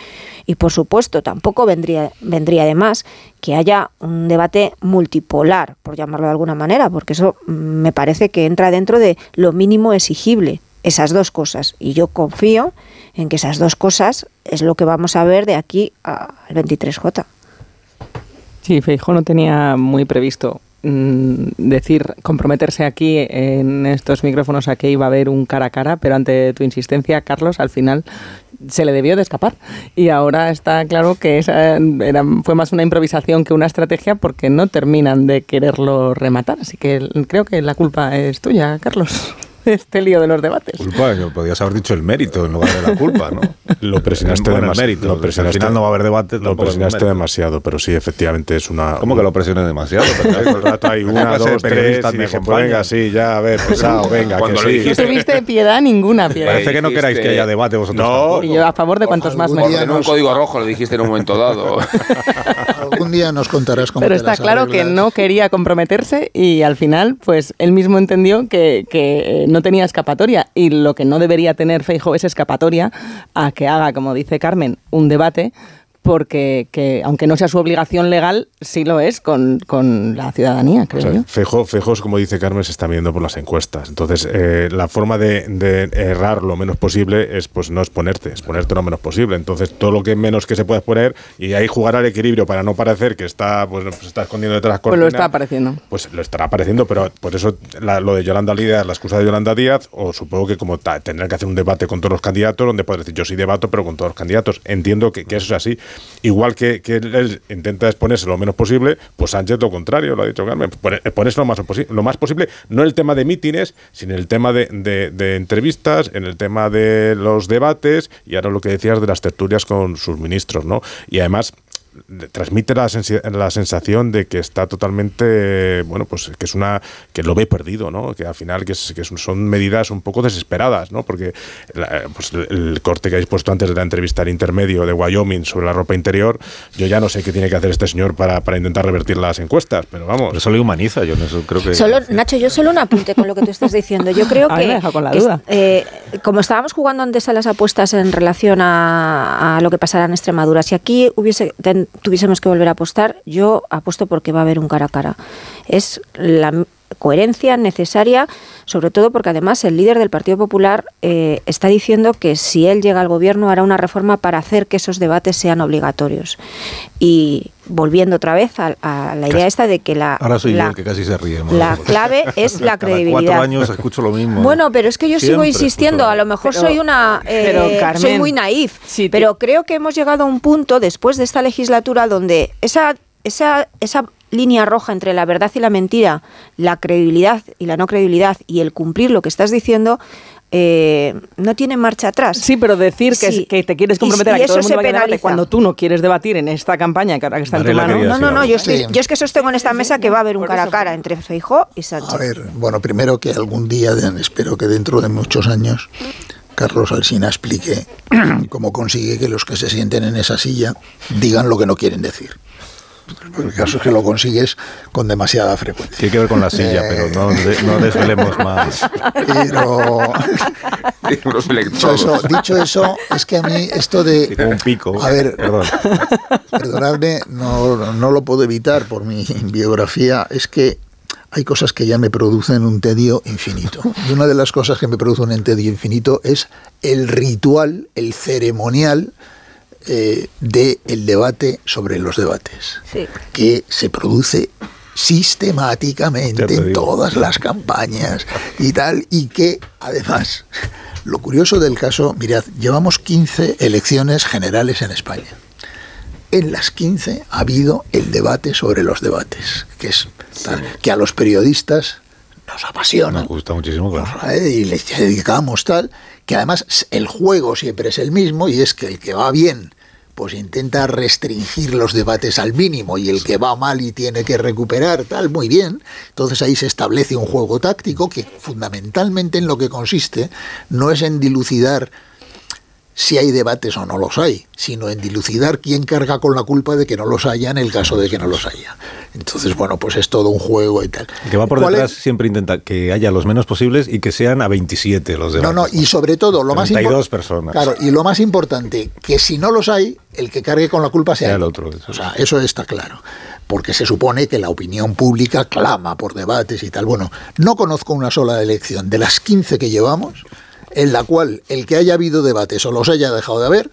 Y por supuesto tampoco vendría vendría de más que haya un debate multipolar por llamarlo de alguna manera porque eso mm, me parece que entra dentro de lo mínimo exigible esas dos cosas y yo confío en que esas dos cosas es lo que vamos a ver de aquí al 23J. Sí, Feijóo no tenía muy previsto mm, decir, comprometerse aquí en estos micrófonos a que iba a haber un cara a cara, pero ante tu insistencia, Carlos, al final se le debió de escapar. Y ahora está claro que esa era, fue más una improvisación que una estrategia porque no terminan de quererlo rematar. Así que creo que la culpa es tuya, Carlos, este lío de los debates. Culpa, yo podías haber dicho el mérito en lugar de la culpa, ¿no? Lo presionaste Bueno, demasiado. Lo presionaste, al final no va a haber debate. Lo presionaste demasiado, pero sí, efectivamente es una. ¿Cómo que lo presioné demasiado? Todo el rato hay una, dos, tres, y dije, pues venga, sí, ya, a ver, pesado, venga, Cuando que lo sí. No dijiste- tuviste piedad ninguna piedad. Parece que no queráis que haya debate vosotros No. tampoco. Y yo a favor de cuantos más mejor. En un código rojo lo dijiste en un momento dado. Algún día nos contarás cómo Pero te está las claro que no quería comprometerse y al final, pues él mismo entendió que, que, eh, no tenía escapatoria y lo que no debería tener Feijóo es escapatoria a que haga, como dice Carmen, un debate porque que, aunque no sea su obligación legal, sí lo es con, con la ciudadanía, creo O sea, yo. Feijó, como dice Carmen, se está viendo por las encuestas. Entonces, eh, la forma de, de errar lo menos posible es pues no exponerte, exponerte lo menos posible. Entonces, todo lo que menos que se pueda exponer y ahí jugar al equilibrio para no parecer que está pues, se está escondiendo detrás de las Pues cortinas. lo está apareciendo. Pues lo estará apareciendo, pero por eso la- lo de Yolanda Díaz, la excusa de Yolanda Díaz, o supongo que como ta- tendrán que hacer un debate con todos los candidatos, donde puedes decir yo sí debato, pero con todos los candidatos. Entiendo que, que eso es así. Igual que, él intenta exponerse lo menos posible, pues Sánchez lo contrario, lo ha dicho Carmen. Pone- Ponerse lo más, lo más posible, no el tema de mítines, sino el tema de, de- entrevistas, en el tema de los debates y ahora lo que decías de las tertulias con sus ministros, ¿no? Y además de- transmite la, sensi- la sensación de que está totalmente bueno pues que es una que lo ve perdido no que al final que, es- que son- medidas un poco desesperadas no porque la- pues, el, corte que habéis puesto antes de la entrevista al intermedio de Wyoming sobre la ropa interior yo ya no sé qué tiene que hacer este señor para, para intentar revertir las encuestas pero vamos. Eso le humaniza yo no eso creo que Solo, Nacho, yo solo un apunte con lo que tú estás diciendo. Yo creo que, con la eh, como estábamos jugando antes a las apuestas en relación a, a lo que pasará en Extremadura, si aquí hubiese, ten- tuviésemos que volver a apostar, yo apuesto porque va a haber un cara a cara. Es la coherencia necesaria, sobre todo porque además el líder del Partido Popular eh, está diciendo que si él llega al gobierno hará una reforma para hacer que esos debates sean obligatorios. Y volviendo otra vez a, a la idea esta de que la, ahora soy la- yo el que casi se ríe la clave es la Cada credibilidad. cuatro años escucho lo mismo Bueno, pero es que yo sigo insistiendo, escucho- a lo mejor Pero- soy una eh, pero, soy muy naif, pero creo que hemos llegado a un punto después de esta legislatura donde esa esa esa línea roja entre la verdad y la mentira, la credibilidad y la no credibilidad y el cumplir lo que estás diciendo eh, no tiene marcha atrás. Sí, pero decir que, Sí. que te quieres comprometer y a que todo el eso mundo a debate cuando tú no quieres debatir en esta campaña que ahora que está en tu mano. quería No, no, no, yo, estoy, Sí. yo es que sostengo en esta mesa que va a haber un cara a cara entre Feijó y Sánchez. A ver, bueno, primero que algún día, de- espero que dentro de muchos años, Carlos Alsina explique cómo consigue que los que se sienten en esa silla digan lo que no quieren decir. El caso es que lo consigues con demasiada frecuencia. tiene que ver con la silla Eh. pero no, no desvelemos más Pero dicho eso, dicho eso, es que a mí esto de... como un pico A ver, perdón perdonadme, no, no lo puedo evitar por mi biografía, es que hay cosas que ya me producen un tedio infinito. Y una de las cosas que me produce un tedio infinito es el ritual, el ceremonial eh, del debate sobre los debates, Sí. que se produce sistemáticamente en todas las campañas y tal, y que además, lo curioso del caso, mirad, llevamos 15 elecciones generales en España. En las 15 ha habido el debate sobre los debates, que es que a los periodistas nos apasiona me gusta muchísimo claro ¿eh? y les dedicamos tal, que además el juego siempre es el mismo y es que el que va bien pues intenta restringir los debates al mínimo y el que va mal y tiene que recuperar tal, muy bien. Entonces ahí se establece un juego táctico que fundamentalmente en lo que consiste no es en dilucidar si hay debates o no los hay, sino en dilucidar quién carga con la culpa de que no los haya en el caso de que no los haya. Entonces, bueno, pues es todo un juego y tal. El que va por ¿Cuál detrás es? siempre intenta que haya los menos posibles y que sean a 27 los No, debates. no, y sobre todo, lo más 32 impor- personas. Claro, y lo más importante, que si no los hay, el que cargue con la culpa sea, Sea el otro, eso O sea, eso está claro. Porque se supone que la opinión pública clama por debates y tal. Bueno, no conozco una sola elección de las 15 que llevamos en la cual el que haya habido debates o los haya dejado de haber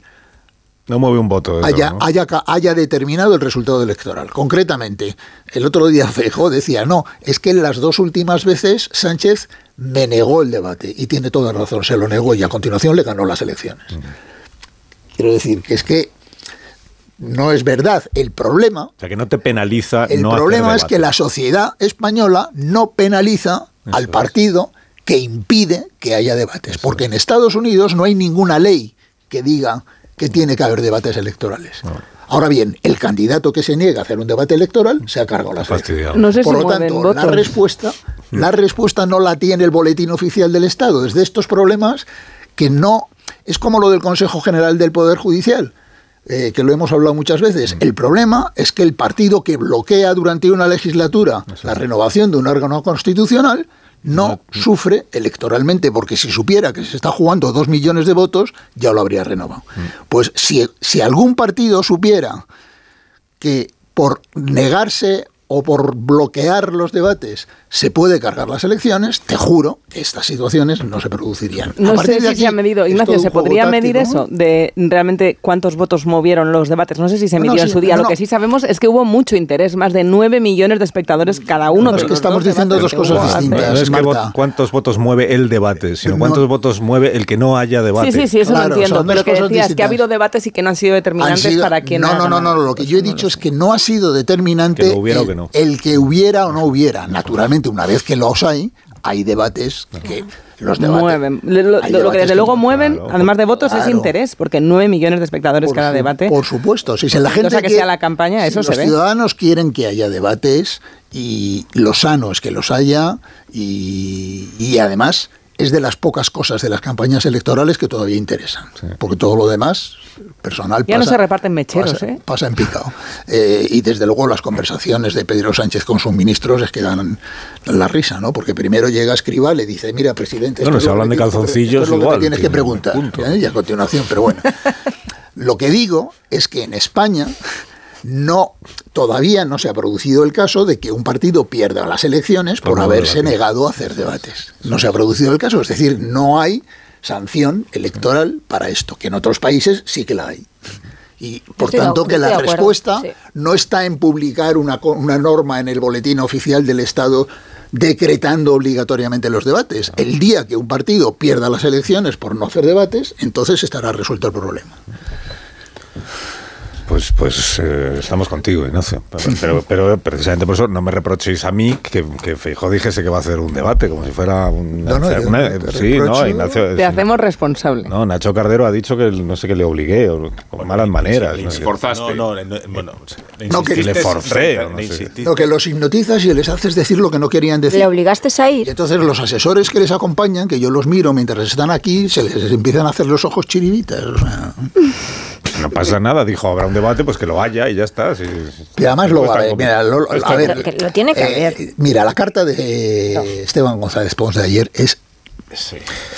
No mueve un voto. haya, haya, haya determinado el resultado electoral. Concretamente, el otro día Feijó decía, no, es que en las dos últimas veces Sánchez me negó el debate. Y tiene toda razón, se lo negó y a continuación le ganó las elecciones. Quiero decir que es que no es verdad. El problema, O sea, que no te penaliza el no hacer problema es que la sociedad española no penaliza al partido que impide que haya debates. Porque en Estados Unidos no hay ninguna ley que diga que tiene que haber debates electorales. Ahora bien, el candidato que se niega a hacer un debate electoral se ha cargado las Fastidiado. No sé Por si lo tanto, la respuesta, la respuesta no la tiene el boletín oficial del Estado. Es de estos problemas que no es como lo del Consejo General del Poder Judicial. eh, que lo hemos hablado muchas veces. El problema es que el partido que bloquea durante una legislatura la renovación de un órgano constitucional no sufre electoralmente, porque si supiera que se está jugando dos millones de votos, ya lo habría renovado. Pues si, si algún partido supiera que por negarse o por bloquear los debates se puede cargar las elecciones, te juro que estas situaciones no se producirían. No A partir sé de si aquí se ha medido. Ignacio, ¿se podría táctico, medir eso? De realmente cuántos votos movieron los debates. No sé si se midió no, en sí, su día. no, Lo que sí sabemos es que hubo mucho interés, más de 9 millones de espectadores cada uno. No, de es que los estamos dos diciendo dos cosas distintas. No es que Marta. cuántos votos mueve el debate, sino No. cuántos votos mueve el que no haya debate. Sí, sí, sí, eso Claro, lo entiendo. Pero que cosas decías que ha habido debates y que no han sido Han determinantes sido- para quien no, no, no, no, lo que yo he dicho es que no ha sido determinante El, que no. el que hubiera o no hubiera. Naturalmente, una vez que los hay, hay debates que los debates. Mueven. Lo, que desde luego mueven, Claro, además de votos, es interés, porque 9 millones de espectadores Por cada su- debate. Por supuesto, si se- la gente Cosa que quiere- sea la campaña, si eso se los ve. ciudadanos quieren que haya debates y lo sano es que los haya y, y además es de las pocas cosas de las campañas electorales que todavía interesan, porque todo lo demás personal Ya no pasa- se reparten mecheros, pasa, ¿eh? pasa en picado. Eh, y desde luego las conversaciones de Pedro Sánchez con sus ministros es que dan la risa, ¿no? Porque primero llega Escriba, le dice, mira, presidente... Bueno, lo hablan que de te- calzoncillos, esto es lo que igual, te tienes que preguntar. ¿eh? Y a continuación, pero bueno. Lo que digo es que en España no todavía no se ha producido el caso de que un partido pierda las elecciones por haberse negado a hacer debates. No se ha producido el caso, es decir, no hay sanción electoral para esto, que en otros países sí que la hay. Y por Estoy tanto que la acuerdo, respuesta sí. no está en publicar una, una norma en el boletín oficial del Estado decretando obligatoriamente los debates. El día que un partido pierda las elecciones por no hacer debates, entonces estará resuelto el problema. Pues, pues eh, estamos contigo, Ignacio. Pero, pero, pero precisamente por eso no me reprochéis a mí que, que Feijóo dijese que va a hacer un debate, como si fuera un... No, no, yo una- te sí, no. Ignacio... Te hacemos responsable. No, Nacho Cardero ha dicho que no sé que le obligué, o con malas maneras. le forzaste. No, no, no, bueno, le No, que- le forcé, no sé. que los hipnotizas y les haces decir lo que no querían decir. ¿Le obligaste a Y ir? entonces los asesores que les acompañan, que yo los miro mientras están aquí, se les empiezan a hacer los ojos chiribitas. o sea. No pasa nada, dijo, habrá un debate, pues que lo haya y ya está. Y además lo, Está a mira, lo- está a ver, lo tiene que eh, haber. mira, la carta de Esteban González Pons de ayer es,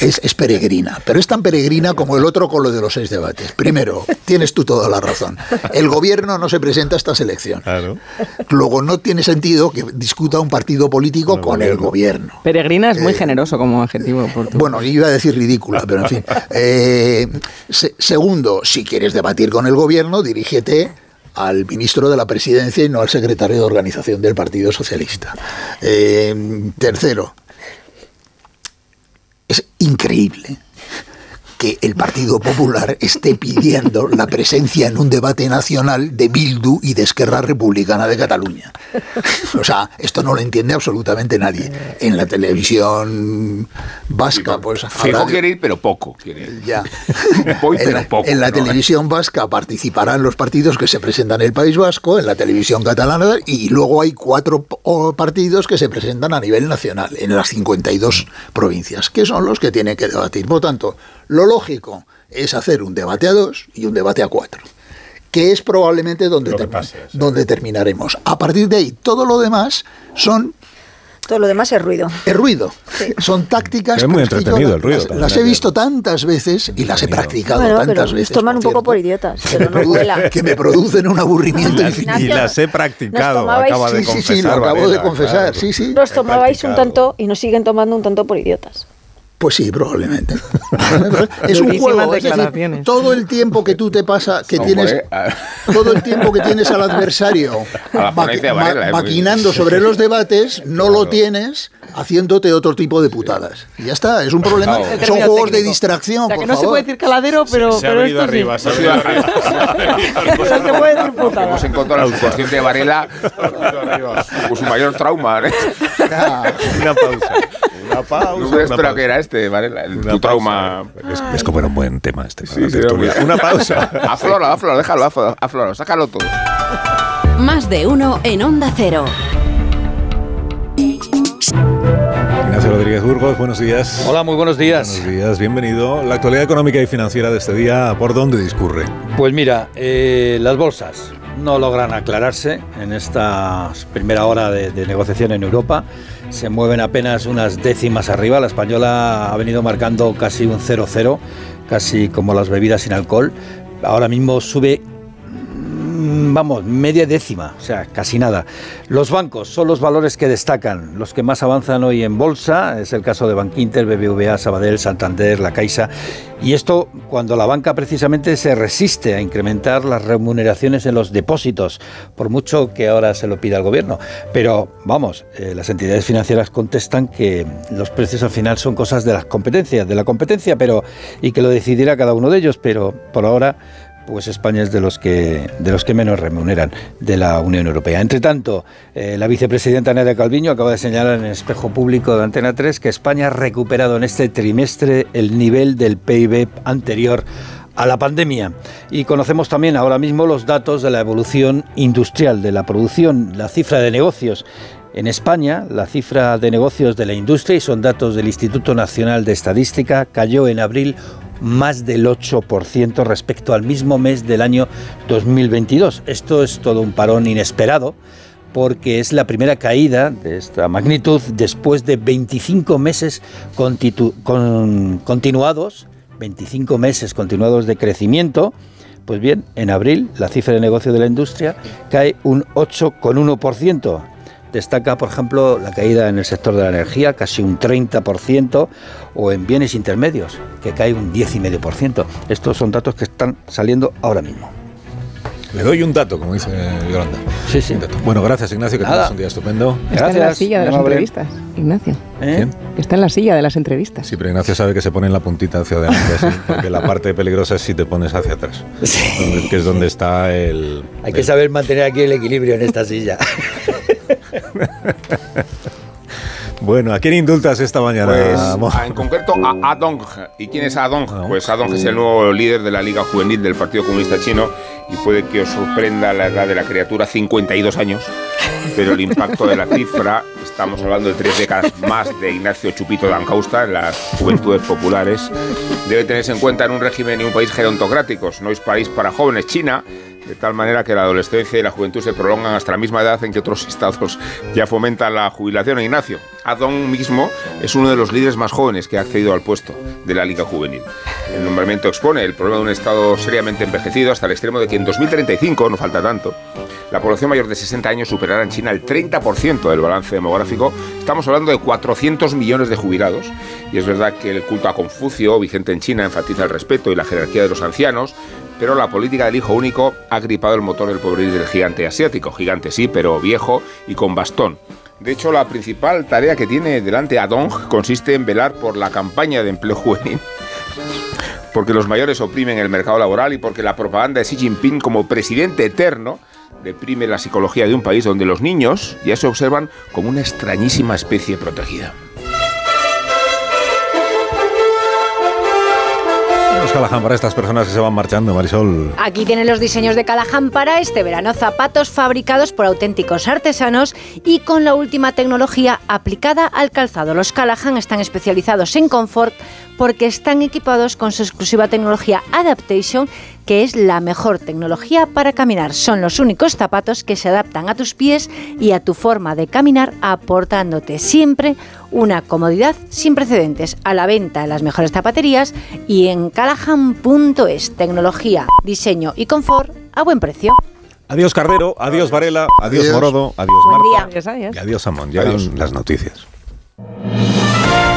es, es peregrina, pero es tan peregrina como el otro con lo de los seis debates. Primero, tienes tú toda la razón. El gobierno no se presenta a estas elecciones. Claro. Luego, no tiene sentido que discuta un partido político con el gobierno. Peregrina es Eh, muy generoso como adjetivo. Por tu- Bueno, iba a decir ridícula, pero en fin. Eh, se- segundo, si quieres debatir con el gobierno, dirígete al ministro de la presidencia y no al secretario de organización del Partido Socialista. Eh, tercero, es increíble que el Partido Popular esté pidiendo la presencia en un debate nacional de Bildu y de Esquerra Republicana de Cataluña. O sea, esto no lo entiende absolutamente nadie. En la televisión vasca, pues... Fijo quiere ir, pero poco. Quiere ir. ya. Voy, en pero la, poco. en la ¿no? televisión vasca participarán los partidos que se presentan en el País Vasco, en la televisión catalana, y luego hay cuatro partidos que se presentan a nivel nacional, en las 52 provincias, que son los que tienen que debatir. Por tanto, lo lógico es hacer un debate a dos y un debate a cuatro que es probablemente donde, termi- pase, sí. donde terminaremos. A partir de ahí, todo lo demás son Todo lo demás es ruido. el ruido. Son tácticas. Es muy entretenido las- el ruido Las, también. las he visto tantas veces y las he practicado Bueno, pero tantas nos veces. toman un poco por idiotas, que pero me no produ- cuela. que me producen un aburrimiento infinito. Y las he Nos practicado, acaba de Sí, sí, confesar. sí, lo acabo de Varela, confesar, claro. sí, sí. Nos tomabais un tanto y nos siguen tomando un tanto por idiotas. Pues sí, probablemente. es un juego, es decir, todo el tiempo que tú te pasas, que No, tienes, todo el tiempo que tienes al adversario A la ponencia de maqui- Varela, ma- eh, maquinando sobre los debates, no lo tienes haciente otro tipo de putadas. Y ya está, es un problema. Claro. Son juegos de técnico. distracción, O sea, por que no se favor. puede decir caladero, pero, se ha pero venido esto sí. arriba, se ha venido arriba. Pero se puede decir putada. Hemos encontrado la subconsciente de Varela con su mayor trauma. ¿eh? Una pausa. Una pausa. No una pausa. que era este, Varela. el- Una tu pausa. trauma. Es, es como era un buen tema este. Sí, sí. Una pausa. Aflora, aflora, déjalo, aflora, aflora, sácalo todo. Más de uno en Onda Cero. Ignacio, Rodríguez Burgos, buenos días. Hola, muy buenos días. Buenos días, bienvenido. La actualidad económica y financiera de este día, ¿por dónde discurre? Pues mira, eh, las bolsas no logran aclararse en esta primera hora de, de negociación en Europa. Se mueven apenas unas décimas arriba. La española ha venido marcando casi un 0-0, casi como las bebidas sin alcohol. Ahora mismo sube vamos, media décima, o sea, casi nada. Los bancos son los valores que destacan, los que más avanzan hoy en bolsa, es el caso de Bankinter, BBVA, Sabadell, Santander, La Caixa, y esto cuando la banca precisamente se resiste a incrementar las remuneraciones en los depósitos, por mucho que ahora se lo pida el gobierno. Pero vamos, eh, las entidades financieras contestan que los precios al final son cosas de las competencias, de la competencia, pero y que lo decidirá cada uno de ellos, pero por ahora pues España es de los que de los que menos remuneran de la Unión Europea. Entre tanto, eh, la vicepresidenta Nadia Calviño acaba de señalar en el espejo público de Antena 3 que España ha recuperado en este trimestre el nivel del PIB anterior a la pandemia. Y conocemos también ahora mismo los datos de la evolución industrial, de la producción, la cifra de negocios. En España, la cifra de negocios de la industria, y son datos del Instituto Nacional de Estadística, cayó en abril más del 8% respecto al mismo mes del año 2022. Esto es todo un parón inesperado porque es la primera caída de esta magnitud después de 25 meses continuados, 25 meses continuados de crecimiento. Pues bien, en abril la cifra de negocio de la industria cae un 8,1%. Destaca, por ejemplo, la caída en el sector de la energía, casi un 30%, o en bienes intermedios, que cae un 10,5%. Estos son datos que están saliendo ahora mismo. Le doy un dato, como dice Yolanda. Sí, sí. Bueno, gracias Ignacio, que tengas un día estupendo. Está en la silla de las entrevistas, Ignacio. ¿Quién? Que está en la silla de las entrevistas. Sí, pero Ignacio sabe que se pone en la puntita hacia adelante, así, porque la parte peligrosa es si te pones hacia atrás, donde- que es donde está el... Hay que saber mantener aquí el equilibrio en esta silla. Bueno, ¿a quién indultas esta mañana? Pues, en concreto a Adong. ¿Y quién es Adong? Pues Adong es el nuevo líder de la Liga Juvenil del Partido Comunista Chino y puede que os sorprenda la edad de la criatura, 52 años, pero el impacto de la cifra, estamos hablando de tres décadas más de Ignacio Chupito de Ancausta en las juventudes populares, debe tenerse en cuenta en un régimen y un país gerontocráticos. No es país para jóvenes. China de tal manera que la adolescencia y la juventud se prolongan hasta la misma edad en que otros estados ya fomentan la jubilación. Ignacio, Adong mismo es uno de los líderes más jóvenes que ha accedido al puesto de la Liga Juvenil. El nombramiento expone el problema de un estado seriamente envejecido hasta el extremo de que en 2035, no falta tanto, la población mayor de 60 años superará en China el 30% del balance demográfico. Estamos hablando de 400 millones de jubilados. Y es verdad que el culto a Confucio, vigente en China, enfatiza el respeto y la jerarquía de los ancianos, pero la política del hijo único ha gripado el motor del pobre del gigante asiático. Gigante sí, pero viejo y con bastón. De hecho, la principal tarea que tiene delante Adong consiste en velar por la campaña de empleo juvenil porque los mayores oprimen el mercado laboral y porque la propaganda de Xi Jinping como presidente eterno deprime la psicología de un país donde los niños ya se observan como una extrañísima especie protegida. Los Callahan para estas personas que se van marchando, Marisol. Aquí tienen los diseños de Callahan para este verano, zapatos fabricados por auténticos artesanos y con la última tecnología aplicada al calzado. Los Callahan están especializados en confort porque están equipados con su exclusiva tecnología Adaptation, que es la mejor tecnología para caminar. Son los únicos zapatos que se adaptan a tus pies y a tu forma de caminar, aportándote siempre una comodidad sin precedentes. A la venta en las mejores zapaterías y en callahan.es. Tecnología, diseño y confort a buen precio. Adiós Cardero, adiós Varela, adiós, Adiós. Morodo, adiós Buen Marta día. Adiós, adiós. y adiós Amón. Llegan las noticias.